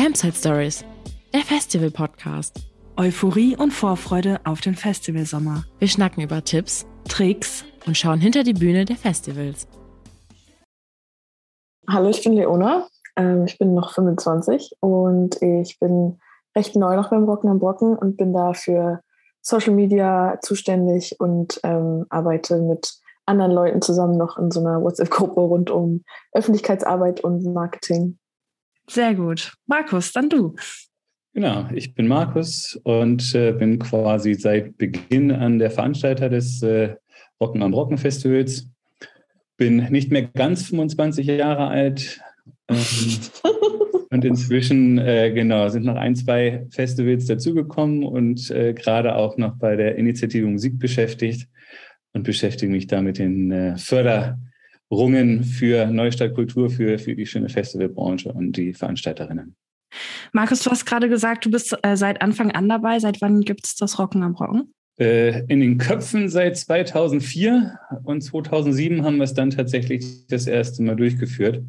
Campsite Stories, der Festival-Podcast. Euphorie und Vorfreude auf den Festivalsommer. Wir schnacken über Tipps, Tricks und schauen hinter die Bühne der Festivals. Hallo, ich bin Leona. Ähm, ich bin noch 25 und ich bin recht neu noch beim Rocken am Brocken und bin da für Social Media zuständig und ähm, arbeite mit anderen Leuten zusammen noch in so einer WhatsApp-Gruppe rund um Öffentlichkeitsarbeit und Marketing. Sehr gut. Markus, dann du. Genau, ich bin Markus und äh, bin quasi seit Beginn an der Veranstalter des äh, Rocken am Brocken Festivals. Bin nicht mehr ganz 25 Jahre alt ähm, und inzwischen, äh, genau, sind noch ein, zwei Festivals dazugekommen und äh, gerade auch noch bei der Initiative Musik beschäftigt und beschäftige mich da mit den äh, Förderungen für Neustadtkultur, für, für die schöne Festivalbranche und die Veranstalterinnen. Markus, du hast gerade gesagt, du bist äh, seit Anfang an dabei. Seit wann gibt es das Rocken am Rocken? Äh, in den Köpfen seit 2004 und 2007 haben wir es dann tatsächlich das erste Mal durchgeführt.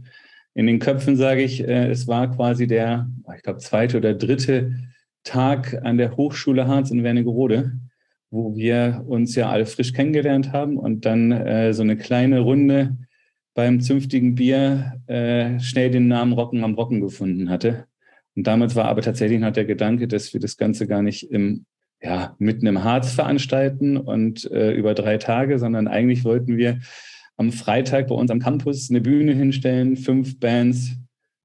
In den Köpfen sage ich, äh, es war quasi der, ich glaube, zweite oder dritte Tag an der Hochschule Harz in Wernigerode, wo wir uns ja alle frisch kennengelernt haben und dann äh, so eine kleine Runde beim zünftigen Bier äh, schnell den Namen Rocken am Rocken gefunden hatte. Und damals war aber tatsächlich noch der Gedanke, dass wir das Ganze gar nicht im, ja, mitten im Harz veranstalten und äh, über drei Tage, sondern eigentlich wollten wir am Freitag bei uns am Campus eine Bühne hinstellen, fünf Bands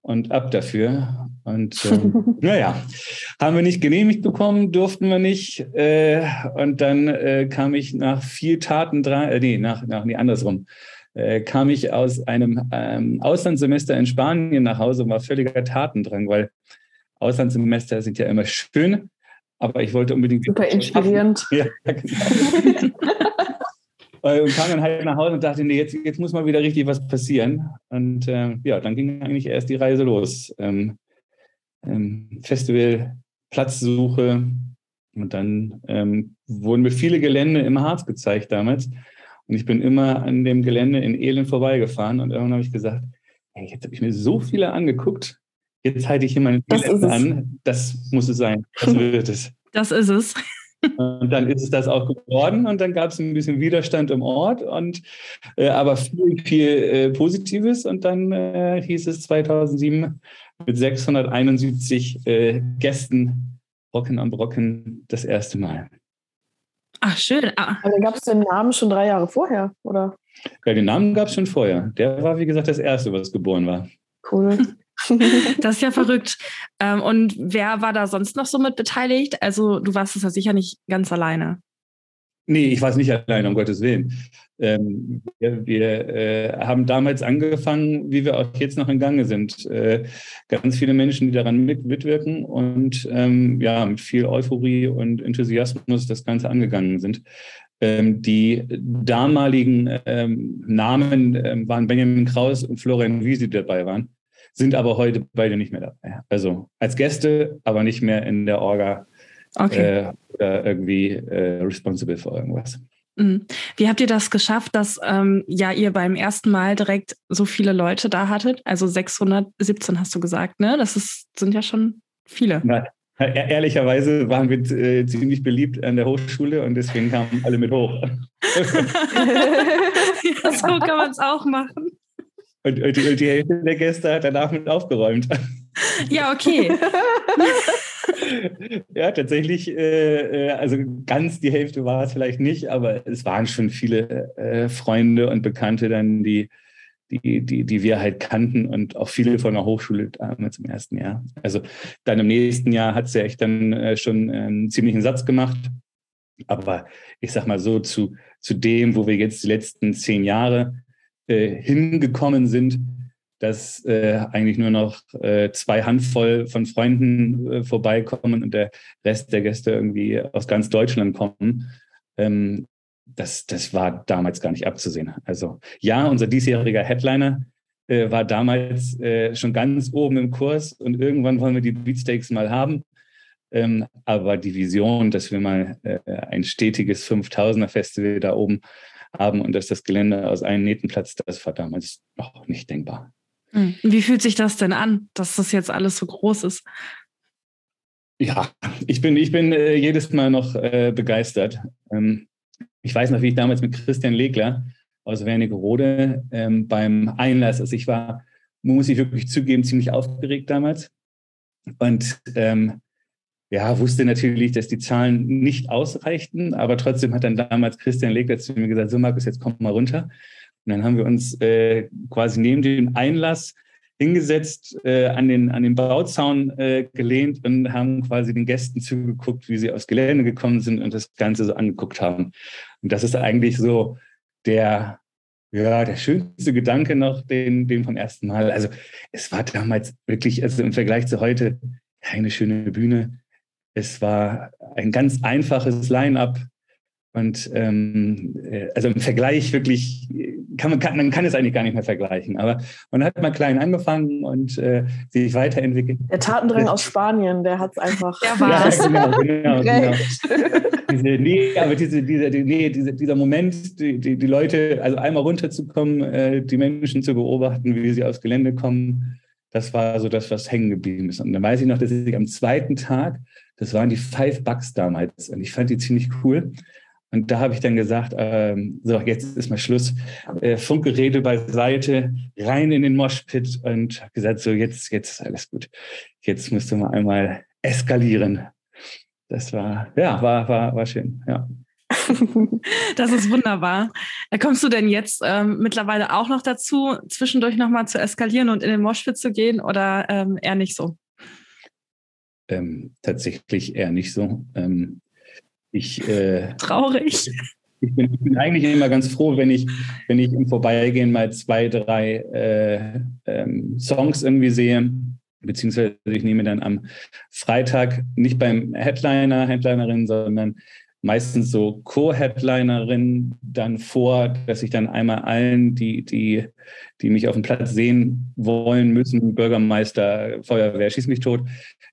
und ab dafür. Und äh, naja, haben wir nicht genehmigt bekommen, durften wir nicht. Äh, und dann äh, kam ich nach viel Taten dran, äh, nee, nach, nach, nee, andersrum äh, kam ich aus einem ähm, Auslandssemester in Spanien nach Hause und war völliger Tatendrang, weil Auslandssemester sind ja immer schön, aber ich wollte unbedingt. Super inspirierend. Ja, genau. und kam dann halt nach Hause und dachte, nee, jetzt, jetzt muss mal wieder richtig was passieren. Und äh, ja, dann ging eigentlich erst die Reise los. Ähm, ähm, Festival, Platzsuche. Und dann ähm, wurden mir viele Gelände im Harz gezeigt damals. Und ich bin immer an dem Gelände in Elend vorbeigefahren und irgendwann habe ich gesagt, hey, jetzt habe ich mir so viele angeguckt, jetzt halte ich hier meine Gelände an. Das muss es sein. Das wird es. Das ist es. Und dann ist es das auch geworden und dann gab es ein bisschen Widerstand im Ort und äh, aber viel, viel äh, Positives und dann äh, hieß es 2007 mit 671 äh, Gästen Rocken am Brocken das erste Mal. Ach, schön. Ah. Aber dann gab es den Namen schon drei Jahre vorher, oder? Ja, den Namen gab es schon vorher. Der war, wie gesagt, das erste, was geboren war. Cool. das ist ja verrückt. Ähm, und wer war da sonst noch so mit beteiligt? Also, du warst es ja sicher nicht ganz alleine. Nee, ich war es nicht alleine, um Gottes Willen. Ähm, wir, wir äh, haben damals angefangen, wie wir auch jetzt noch in Gange sind. Äh, ganz viele Menschen, die daran mit, mitwirken und ähm, ja, mit viel Euphorie und Enthusiasmus das Ganze angegangen sind. Ähm, die damaligen ähm, Namen ähm, waren Benjamin Kraus und Florian Wiese, die dabei waren, sind aber heute beide nicht mehr dabei. Also als Gäste, aber nicht mehr in der Orga okay. äh, oder irgendwie äh, responsible für irgendwas. Mhm. Wie habt ihr das geschafft, dass ähm, ja ihr beim ersten Mal direkt so viele Leute da hattet? Also 617 hast du gesagt, ne? Das ist, sind ja schon viele. Na, ehrlicherweise waren wir äh, ziemlich beliebt an der Hochschule und deswegen kamen alle mit hoch. ja, so kann man es auch machen. Und, und, die, und die Hälfte der Gäste hat danach mit aufgeräumt. Ja, okay. ja, tatsächlich, äh, äh, also ganz die Hälfte war es vielleicht nicht, aber es waren schon viele äh, Freunde und Bekannte dann, die, die, die, die wir halt kannten und auch viele von der Hochschule damals im ersten Jahr. Also dann im nächsten Jahr hat es ja echt dann äh, schon einen ziemlichen Satz gemacht. Aber ich sag mal so, zu, zu dem, wo wir jetzt die letzten zehn Jahre äh, hingekommen sind, dass äh, eigentlich nur noch äh, zwei Handvoll von Freunden äh, vorbeikommen und der Rest der Gäste irgendwie aus ganz Deutschland kommen. Ähm, das, das war damals gar nicht abzusehen. Also ja, unser diesjähriger Headliner äh, war damals äh, schon ganz oben im Kurs und irgendwann wollen wir die Beatsteaks mal haben. Ähm, aber die Vision, dass wir mal äh, ein stetiges 5000er Festival da oben haben und dass das Gelände aus einem Nähten platzt, das war damals noch nicht denkbar. Hm. Wie fühlt sich das denn an, dass das jetzt alles so groß ist? Ja, ich bin, ich bin äh, jedes Mal noch äh, begeistert. Ähm, ich weiß noch, wie ich damals mit Christian Legler aus Wernigerode ähm, beim Einlass, also ich war, muss ich wirklich zugeben, ziemlich aufgeregt damals. Und ähm, ja, wusste natürlich, dass die Zahlen nicht ausreichten, aber trotzdem hat dann damals Christian Legler zu mir gesagt, so Markus, jetzt komm mal runter. Und dann haben wir uns äh, quasi neben dem Einlass hingesetzt, äh, an, den, an den Bauzaun äh, gelehnt und haben quasi den Gästen zugeguckt, wie sie aufs Gelände gekommen sind und das Ganze so angeguckt haben. Und das ist eigentlich so der, ja, der schönste Gedanke noch, den, den vom ersten Mal. Also es war damals wirklich, also im Vergleich zu heute, keine schöne Bühne. Es war ein ganz einfaches Line-up. Und ähm, äh, also im Vergleich wirklich, kann man, kann, man kann es eigentlich gar nicht mehr vergleichen. Aber man hat mal klein angefangen und äh, sich weiterentwickelt. Der Tatendrang aus Spanien, der hat es einfach. Der war ja, genau, genau, genau. diese, nee, aber diese, diese, nee, diese, dieser Moment, die, die, die Leute, also einmal runterzukommen, äh, die Menschen zu beobachten, wie sie aufs Gelände kommen, das war so das, was hängen geblieben ist. Und dann weiß ich noch, dass ich am zweiten Tag, das waren die Five Bucks damals, und ich fand die ziemlich cool. Und da habe ich dann gesagt, ähm, so, jetzt ist mal Schluss. Äh, Funkgeräte beiseite, rein in den Moshpit und habe gesagt, so, jetzt, jetzt ist alles gut. Jetzt musst du mal einmal eskalieren. Das war, ja, war, war, war schön, ja. Das ist wunderbar. Kommst du denn jetzt ähm, mittlerweile auch noch dazu, zwischendurch nochmal zu eskalieren und in den Moshpit zu gehen oder ähm, eher nicht so? Ähm, tatsächlich eher nicht so. Ähm, ich, äh, Traurig. Ich bin, ich bin, eigentlich immer ganz froh, wenn ich, wenn ich im Vorbeigehen mal zwei, drei äh, ähm, Songs irgendwie sehe. Beziehungsweise ich nehme dann am Freitag nicht beim Headliner, Headlinerin, sondern meistens so Co-Headlinerin dann vor, dass ich dann einmal allen, die, die, die mich auf dem Platz sehen wollen, müssen, Bürgermeister, Feuerwehr, schieß mich tot,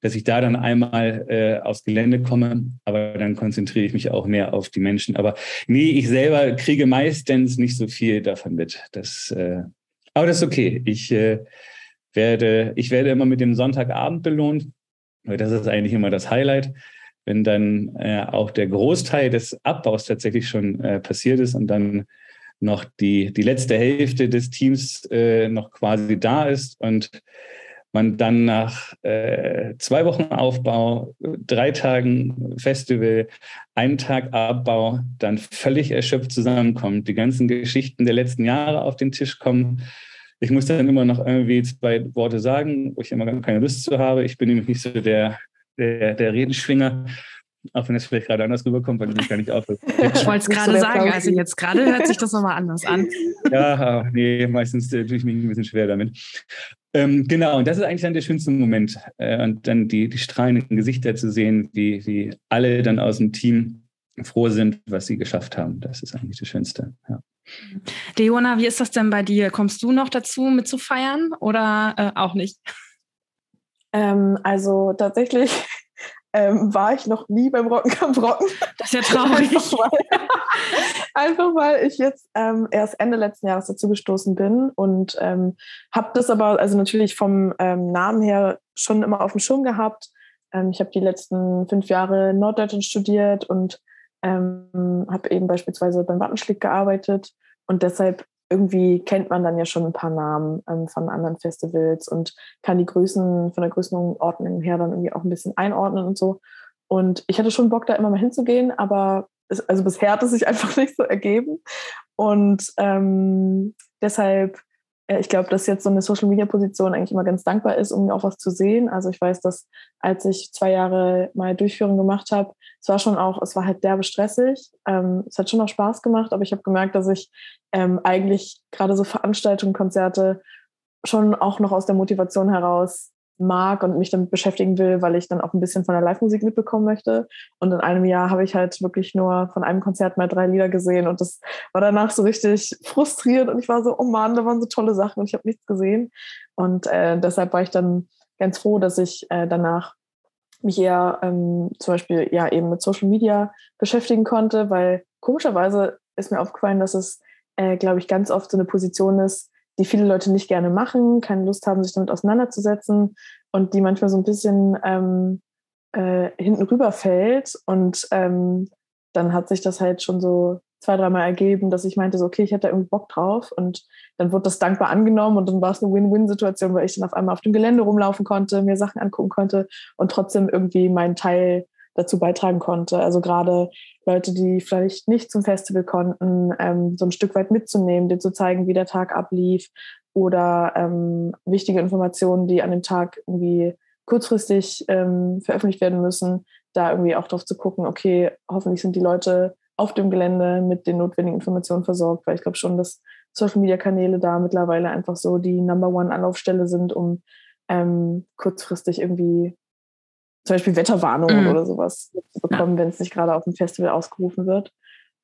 dass ich da dann einmal äh, aufs Gelände komme, aber dann konzentriere ich mich auch mehr auf die Menschen. Aber nee, ich selber kriege meistens nicht so viel davon mit. Das, äh, aber das ist okay. Ich äh, werde, ich werde immer mit dem Sonntagabend belohnt. Das ist eigentlich immer das Highlight wenn dann äh, auch der Großteil des Abbaus tatsächlich schon äh, passiert ist und dann noch die, die letzte Hälfte des Teams äh, noch quasi da ist und man dann nach äh, zwei Wochen Aufbau, drei Tagen Festival, einen Tag Abbau, dann völlig erschöpft zusammenkommt, die ganzen Geschichten der letzten Jahre auf den Tisch kommen. Ich muss dann immer noch irgendwie zwei Worte sagen, wo ich immer gar keine Lust zu habe. Ich bin nämlich nicht so der der, der Redenschwinger, auch wenn es vielleicht gerade anders rüberkommt, weil ich gar nicht aufhört. Ich wollte es gerade sagen, also jetzt gerade hört sich das nochmal anders an. Ja, nee, meistens äh, tue ich mich ein bisschen schwer damit. Ähm, genau, und das ist eigentlich dann der schönste Moment. Äh, und dann die, die strahlenden Gesichter zu sehen, wie, wie alle dann aus dem Team froh sind, was sie geschafft haben. Das ist eigentlich das Schönste. Ja. Deona, wie ist das denn bei dir? Kommst du noch dazu mitzufeiern oder äh, auch nicht? Ähm, also tatsächlich ähm, war ich noch nie beim Rockenkampf Rocken. Das ist ja traurig. einfach, weil, einfach weil ich jetzt ähm, erst Ende letzten Jahres dazu gestoßen bin und ähm, habe das aber also natürlich vom ähm, Namen her schon immer auf dem Schirm gehabt. Ähm, ich habe die letzten fünf Jahre Norddeutschland studiert und ähm, habe eben beispielsweise beim Wattenschlick gearbeitet und deshalb irgendwie kennt man dann ja schon ein paar Namen ähm, von anderen Festivals und kann die Größen von der Größenordnung her dann irgendwie auch ein bisschen einordnen und so. Und ich hatte schon Bock, da immer mal hinzugehen, aber es, also bisher hat es sich einfach nicht so ergeben. Und ähm, deshalb ich glaube, dass jetzt so eine Social-Media-Position eigentlich immer ganz dankbar ist, um auch was zu sehen. Also ich weiß, dass als ich zwei Jahre mal Durchführung gemacht habe, es war schon auch, es war halt derbe stressig. Ähm, es hat schon auch Spaß gemacht, aber ich habe gemerkt, dass ich ähm, eigentlich gerade so Veranstaltungen, Konzerte schon auch noch aus der Motivation heraus mag und mich damit beschäftigen will, weil ich dann auch ein bisschen von der Live-Musik mitbekommen möchte. Und in einem Jahr habe ich halt wirklich nur von einem Konzert mal drei Lieder gesehen und das war danach so richtig frustrierend und ich war so, oh Mann, da waren so tolle Sachen und ich habe nichts gesehen. Und äh, deshalb war ich dann ganz froh, dass ich äh, danach mich eher ähm, zum Beispiel ja eben mit Social Media beschäftigen konnte, weil komischerweise ist mir aufgefallen, dass es, äh, glaube ich, ganz oft so eine Position ist, die viele Leute nicht gerne machen, keine Lust haben, sich damit auseinanderzusetzen und die manchmal so ein bisschen ähm, äh, hinten rüberfällt. Und ähm, dann hat sich das halt schon so zwei, dreimal ergeben, dass ich meinte, so, okay, ich hätte da irgendwie Bock drauf. Und dann wurde das dankbar angenommen und dann war es eine Win-Win-Situation, weil ich dann auf einmal auf dem Gelände rumlaufen konnte, mir Sachen angucken konnte und trotzdem irgendwie meinen Teil dazu beitragen konnte. Also gerade Leute, die vielleicht nicht zum Festival konnten, ähm, so ein Stück weit mitzunehmen, dir zu zeigen, wie der Tag ablief oder ähm, wichtige Informationen, die an dem Tag irgendwie kurzfristig ähm, veröffentlicht werden müssen, da irgendwie auch drauf zu gucken, okay, hoffentlich sind die Leute auf dem Gelände mit den notwendigen Informationen versorgt, weil ich glaube schon, dass Social-Media-Kanäle da mittlerweile einfach so die Number-One-Anlaufstelle sind, um ähm, kurzfristig irgendwie zum Beispiel Wetterwarnungen mhm. oder sowas zu bekommen, wenn es nicht gerade auf dem Festival ausgerufen wird.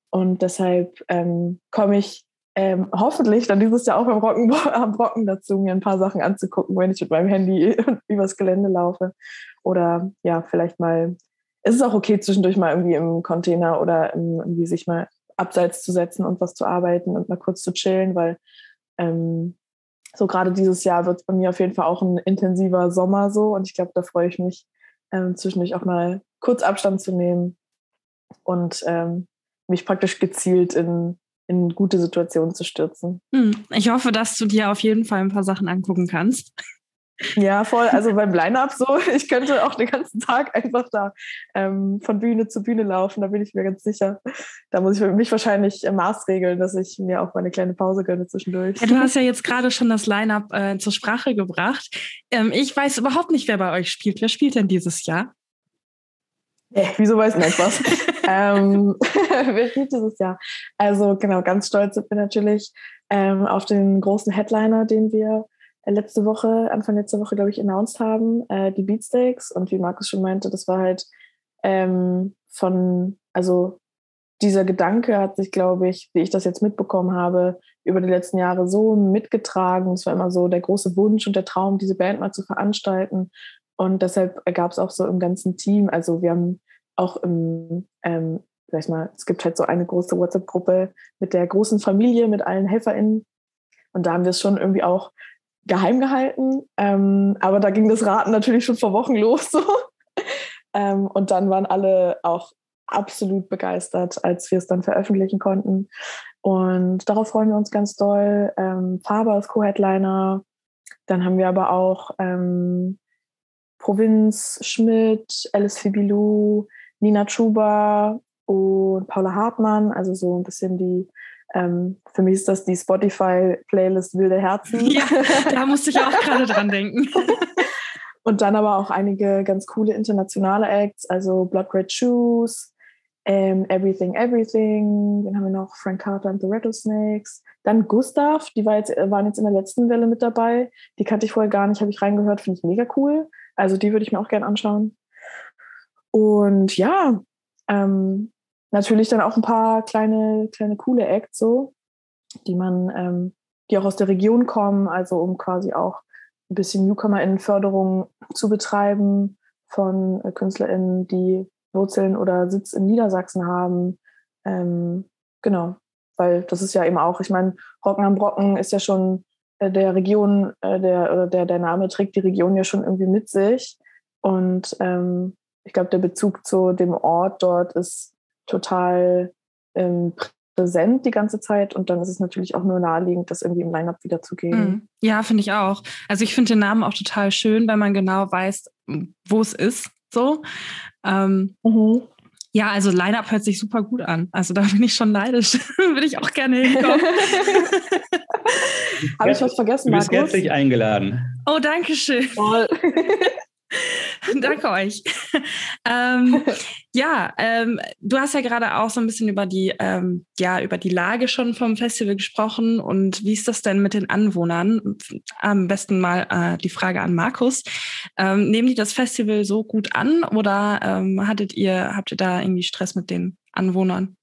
Und deshalb ähm, komme ich ähm, hoffentlich dann dieses Jahr auch beim Rocken, am Rocken dazu, mir ein paar Sachen anzugucken, wenn ich mit meinem Handy übers Gelände laufe. Oder ja, vielleicht mal, es ist auch okay, zwischendurch mal irgendwie im Container oder im, irgendwie sich mal abseits zu setzen und was zu arbeiten und mal kurz zu chillen, weil ähm, so gerade dieses Jahr wird es bei mir auf jeden Fall auch ein intensiver Sommer so und ich glaube, da freue ich mich, ähm, zwischendurch auch mal kurz Abstand zu nehmen und ähm, mich praktisch gezielt in, in gute Situationen zu stürzen. Hm, ich hoffe, dass du dir auf jeden Fall ein paar Sachen angucken kannst. Ja, voll. Also beim Line-Up so, ich könnte auch den ganzen Tag einfach da ähm, von Bühne zu Bühne laufen, da bin ich mir ganz sicher. Da muss ich mich wahrscheinlich äh, maßregeln, dass ich mir auch mal eine kleine Pause gönne zwischendurch. Ja, du hast ja jetzt gerade schon das Line-Up äh, zur Sprache gebracht. Ähm, ich weiß überhaupt nicht, wer bei euch spielt. Wer spielt denn dieses Jahr? Hey, wieso weiß nicht was? ähm, wer spielt dieses Jahr? Also genau, ganz stolz sind wir natürlich ähm, auf den großen Headliner, den wir letzte Woche, Anfang letzter Woche, glaube ich, announced haben, äh, die Beatsteaks. Und wie Markus schon meinte, das war halt ähm, von, also dieser Gedanke hat sich, glaube ich, wie ich das jetzt mitbekommen habe, über die letzten Jahre so mitgetragen. Es war immer so der große Wunsch und der Traum, diese Band mal zu veranstalten. Und deshalb gab es auch so im ganzen Team, also wir haben auch im, ähm, sag ich mal, es gibt halt so eine große WhatsApp-Gruppe mit der großen Familie, mit allen HelferInnen. Und da haben wir es schon irgendwie auch geheim gehalten. Ähm, aber da ging das Raten natürlich schon vor Wochen los. So. ähm, und dann waren alle auch absolut begeistert, als wir es dann veröffentlichen konnten. Und darauf freuen wir uns ganz doll. Ähm, Faber als Co-Headliner. Dann haben wir aber auch ähm, Provinz, Schmidt, Alice Fibilou, Nina Chuba und Paula Hartmann. Also so ein bisschen die ähm, für mich ist das die Spotify-Playlist Wilde Herzen. Ja, da musste ich auch gerade dran denken. Und dann aber auch einige ganz coole internationale Acts, also Blood Red Shoes, ähm, Everything Everything, dann haben wir noch Frank Carter and the Rattlesnakes. Dann Gustav, die war jetzt, waren jetzt in der letzten Welle mit dabei. Die kannte ich vorher gar nicht, habe ich reingehört, finde ich mega cool. Also die würde ich mir auch gerne anschauen. Und ja, ähm, natürlich dann auch ein paar kleine, kleine coole Acts so, die man, ähm, die auch aus der Region kommen, also um quasi auch ein bisschen NewcomerInnen-Förderung zu betreiben von äh, KünstlerInnen, die Wurzeln oder Sitz in Niedersachsen haben. Ähm, genau, weil das ist ja eben auch, ich meine, Rocken am Brocken ist ja schon äh, der Region, äh, der, oder der, der Name trägt die Region ja schon irgendwie mit sich. Und ähm, ich glaube, der Bezug zu dem Ort dort ist total ähm, präsent die ganze Zeit und dann ist es natürlich auch nur naheliegend, das irgendwie im Line-Up wiederzugeben. Mhm. Ja, finde ich auch. Also ich finde den Namen auch total schön, weil man genau weiß, wo es ist. So. Ähm, mhm. Ja, also Line-Up hört sich super gut an. Also da bin ich schon neidisch. Würde ich auch gerne hinkommen. Habe ich was vergessen, Markus? Du bist herzlich eingeladen. Oh, danke schön. Toll. Danke euch. ähm, ja, ähm, du hast ja gerade auch so ein bisschen über die, ähm, ja, über die Lage schon vom Festival gesprochen und wie ist das denn mit den Anwohnern? Am besten mal äh, die Frage an Markus. Ähm, nehmen die das Festival so gut an oder ähm, hattet ihr, habt ihr da irgendwie Stress mit den Anwohnern?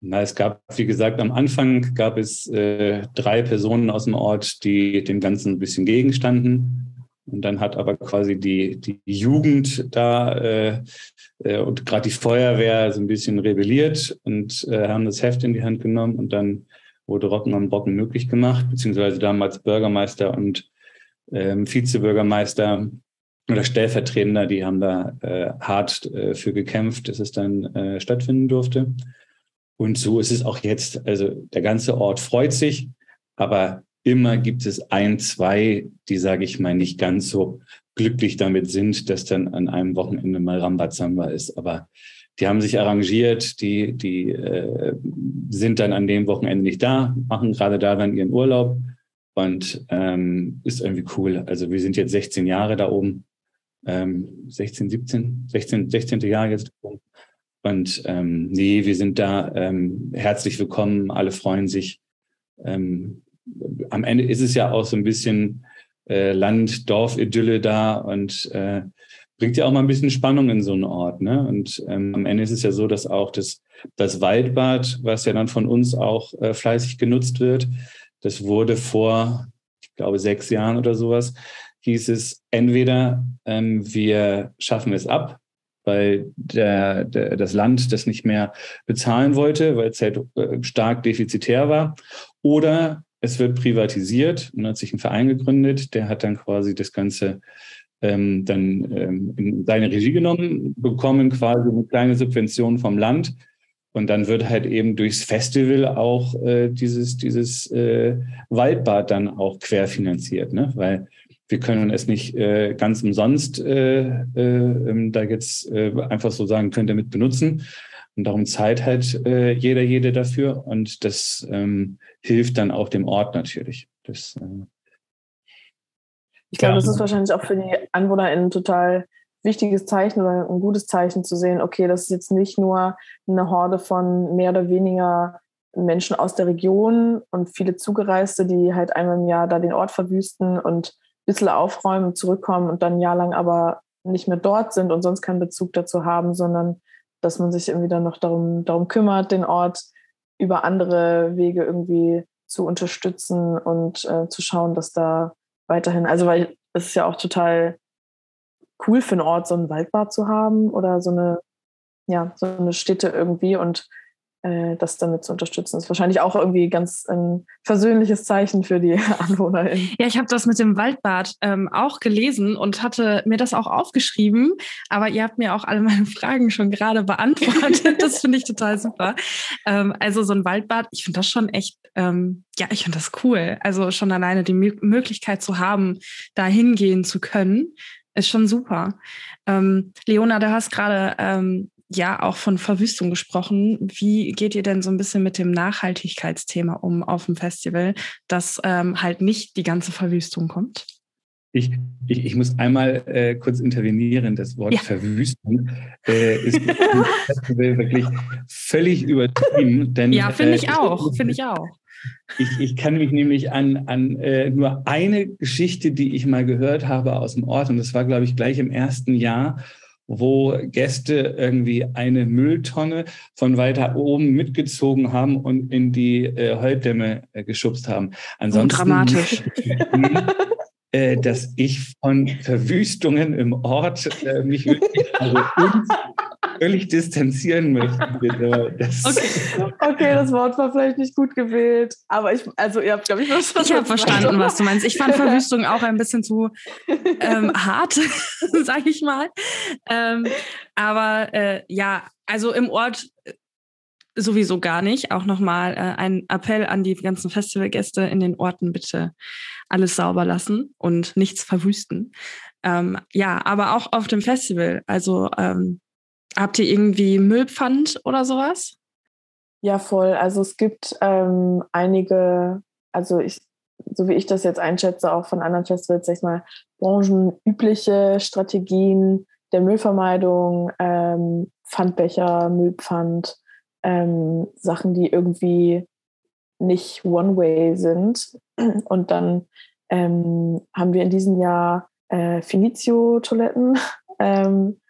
Na, es gab, wie gesagt, am Anfang gab es äh, drei Personen aus dem Ort, die dem Ganzen ein bisschen gegenstanden. Und dann hat aber quasi die, die Jugend da äh, äh, und gerade die Feuerwehr so ein bisschen rebelliert und äh, haben das Heft in die Hand genommen und dann wurde Rocken am Brocken möglich gemacht, beziehungsweise damals Bürgermeister und ähm, Vizebürgermeister oder Stellvertretender, die haben da äh, hart äh, für gekämpft, dass es dann äh, stattfinden durfte. Und so ist es auch jetzt. Also der ganze Ort freut sich, aber immer gibt es ein, zwei, die, sage ich mal, nicht ganz so glücklich damit sind, dass dann an einem Wochenende mal Rambazamba ist. Aber die haben sich arrangiert, die, die äh, sind dann an dem Wochenende nicht da, machen gerade da dann ihren Urlaub und ähm, ist irgendwie cool. Also wir sind jetzt 16 Jahre da oben, ähm, 16, 17, 16, 16. Jahr jetzt. Und ähm, nee, wir sind da ähm, herzlich willkommen, alle freuen sich. Ähm, am Ende ist es ja auch so ein bisschen äh, Land-Dorf-Idylle da und äh, bringt ja auch mal ein bisschen Spannung in so einen Ort. Ne? Und ähm, am Ende ist es ja so, dass auch das, das Waldbad, was ja dann von uns auch äh, fleißig genutzt wird, das wurde vor, ich glaube, sechs Jahren oder sowas, hieß es, entweder ähm, wir schaffen es ab, weil der, der, das Land das nicht mehr bezahlen wollte, weil es halt äh, stark defizitär war, oder es wird privatisiert und hat sich ein Verein gegründet, der hat dann quasi das Ganze ähm, dann ähm, in seine Regie genommen, bekommen quasi eine kleine Subvention vom Land. Und dann wird halt eben durchs Festival auch äh, dieses, dieses äh, Waldbad dann auch querfinanziert, ne? weil wir können es nicht äh, ganz umsonst äh, äh, ähm, da jetzt äh, einfach so sagen, könnt ihr mit benutzen. Und darum zahlt halt äh, jeder, jede dafür. Und das ähm, hilft dann auch dem Ort natürlich. Das, äh, ich glaube, das ist wahrscheinlich auch für die AnwohnerInnen total wichtiges Zeichen oder ein gutes Zeichen zu sehen, okay, das ist jetzt nicht nur eine Horde von mehr oder weniger Menschen aus der Region und viele Zugereiste, die halt einmal im Jahr da den Ort verwüsten und ein bisschen aufräumen, zurückkommen und dann ein Jahr lang aber nicht mehr dort sind und sonst keinen Bezug dazu haben, sondern dass man sich irgendwie dann noch darum, darum kümmert, den Ort über andere Wege irgendwie zu unterstützen und äh, zu schauen, dass da weiterhin, also weil es ist ja auch total cool für einen Ort, so ein Waldbad zu haben oder so eine, ja, so eine Stätte irgendwie und äh, das damit zu unterstützen. ist wahrscheinlich auch irgendwie ganz ein versöhnliches Zeichen für die AnwohnerInnen. Ja, ich habe das mit dem Waldbad ähm, auch gelesen und hatte mir das auch aufgeschrieben, aber ihr habt mir auch alle meine Fragen schon gerade beantwortet. das finde ich total super. Ähm, also so ein Waldbad, ich finde das schon echt, ähm, ja, ich finde das cool. Also schon alleine die M Möglichkeit zu haben, da hingehen zu können, ist schon super. Ähm, Leona, du hast gerade ähm, ja auch von Verwüstung gesprochen. Wie geht ihr denn so ein bisschen mit dem Nachhaltigkeitsthema um auf dem Festival, dass ähm, halt nicht die ganze Verwüstung kommt? Ich, ich, ich muss einmal äh, kurz intervenieren. Das Wort ja. Verwüstung äh, ist im Festival wirklich völlig übertrieben. Denn, ja, finde ich äh, auch. Finde ich auch. Ich, ich kann mich nämlich an, an äh, nur eine Geschichte, die ich mal gehört habe aus dem Ort, und das war, glaube ich, gleich im ersten Jahr, wo Gäste irgendwie eine Mülltonne von weiter oben mitgezogen haben und in die äh, Holddämme äh, geschubst haben. Ansonsten oh, dramatisch. äh, dass ich von Verwüstungen im Ort äh, mich wirklich also völlig distanzieren möchte. Das okay. okay, das Wort war vielleicht nicht gut gewählt, aber ich, also ihr habt, glaube ich, verstanden. Ich habe verstanden, was du meinst. Ich fand Verwüstung auch ein bisschen zu ähm, hart, sage ich mal. Ähm, aber äh, ja, also im Ort äh, sowieso gar nicht. Auch nochmal äh, ein Appell an die ganzen Festivalgäste in den Orten, bitte alles sauber lassen und nichts verwüsten. Ähm, ja, aber auch auf dem Festival. Also ähm, Habt ihr irgendwie Müllpfand oder sowas? Ja, voll. Also es gibt ähm, einige, also ich, so wie ich das jetzt einschätze, auch von anderen Festivals, sag ich mal, branchenübliche Strategien der Müllvermeidung, ähm, Pfandbecher, Müllpfand, ähm, Sachen, die irgendwie nicht One-Way sind. Und dann ähm, haben wir in diesem Jahr äh, Finizio-Toiletten ähm,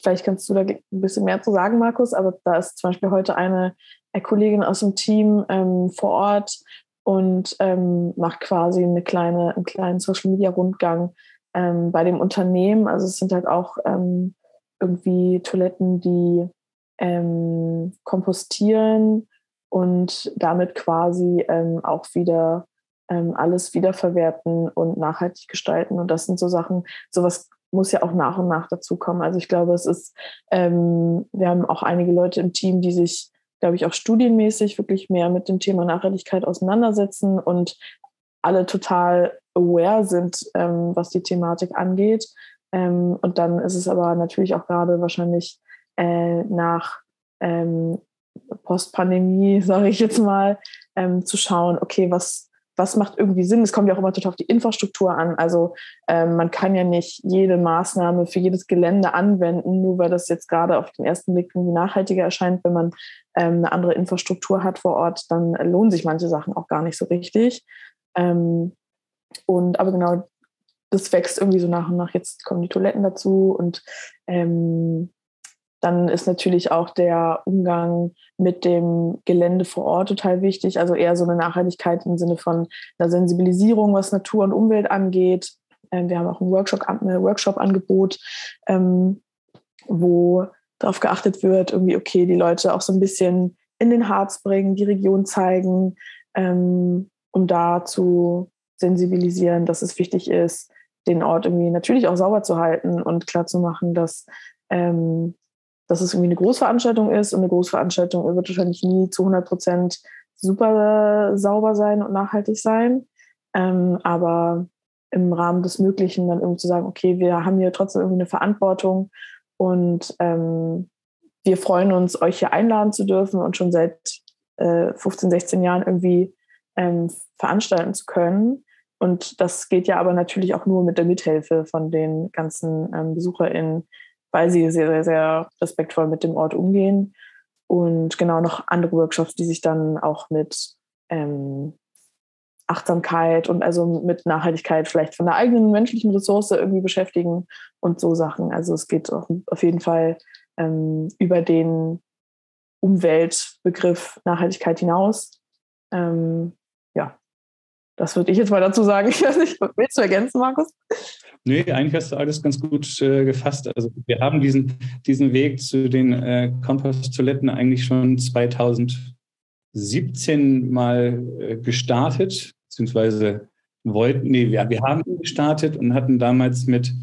Vielleicht kannst du da ein bisschen mehr zu sagen, Markus, aber da ist zum Beispiel heute eine Kollegin aus dem Team ähm, vor Ort und ähm, macht quasi eine kleine, einen kleinen Social Media Rundgang ähm, bei dem Unternehmen. Also es sind halt auch ähm, irgendwie Toiletten, die ähm, kompostieren und damit quasi ähm, auch wieder alles wiederverwerten und nachhaltig gestalten. Und das sind so Sachen, sowas muss ja auch nach und nach dazukommen. Also ich glaube, es ist, ähm, wir haben auch einige Leute im Team, die sich, glaube ich, auch studienmäßig wirklich mehr mit dem Thema Nachhaltigkeit auseinandersetzen und alle total aware sind, ähm, was die Thematik angeht. Ähm, und dann ist es aber natürlich auch gerade wahrscheinlich äh, nach ähm, Postpandemie, sage ich jetzt mal, ähm, zu schauen, okay, was, was macht irgendwie Sinn? Es kommt ja auch immer total auf die Infrastruktur an. Also ähm, man kann ja nicht jede Maßnahme für jedes Gelände anwenden, nur weil das jetzt gerade auf den ersten Blick irgendwie nachhaltiger erscheint. Wenn man ähm, eine andere Infrastruktur hat vor Ort, dann lohnen sich manche Sachen auch gar nicht so richtig. Ähm, und aber genau, das wächst irgendwie so nach und nach. Jetzt kommen die Toiletten dazu und ähm, dann ist natürlich auch der Umgang mit dem Gelände vor Ort total wichtig. Also eher so eine Nachhaltigkeit im Sinne von einer Sensibilisierung, was Natur und Umwelt angeht. Ähm, wir haben auch ein Workshop-Angebot, Workshop ähm, wo darauf geachtet wird, irgendwie, okay, die Leute auch so ein bisschen in den Harz bringen, die Region zeigen, ähm, um da zu sensibilisieren, dass es wichtig ist, den Ort irgendwie natürlich auch sauber zu halten und klar zu machen, dass ähm, dass es irgendwie eine Großveranstaltung ist und eine Großveranstaltung wird wahrscheinlich nie zu 100 Prozent super sauber sein und nachhaltig sein. Ähm, aber im Rahmen des Möglichen dann irgendwie zu sagen, okay, wir haben hier trotzdem irgendwie eine Verantwortung und ähm, wir freuen uns, euch hier einladen zu dürfen und schon seit äh, 15, 16 Jahren irgendwie ähm, veranstalten zu können. Und das geht ja aber natürlich auch nur mit der Mithilfe von den ganzen ähm, BesucherInnen, weil sie sehr, sehr, sehr respektvoll mit dem Ort umgehen. Und genau noch andere Workshops, die sich dann auch mit ähm, Achtsamkeit und also mit Nachhaltigkeit vielleicht von der eigenen menschlichen Ressource irgendwie beschäftigen und so Sachen. Also es geht auch auf jeden Fall ähm, über den Umweltbegriff Nachhaltigkeit hinaus. Ähm, ja, das würde ich jetzt mal dazu sagen. Ich weiß nicht, willst du ergänzen, Markus? Nee, eigentlich hast du alles ganz gut äh, gefasst. Also wir haben diesen, diesen Weg zu den äh, Komposttoiletten eigentlich schon 2017 mal äh, gestartet, beziehungsweise wollten, nee, wir, wir haben gestartet und hatten damals mit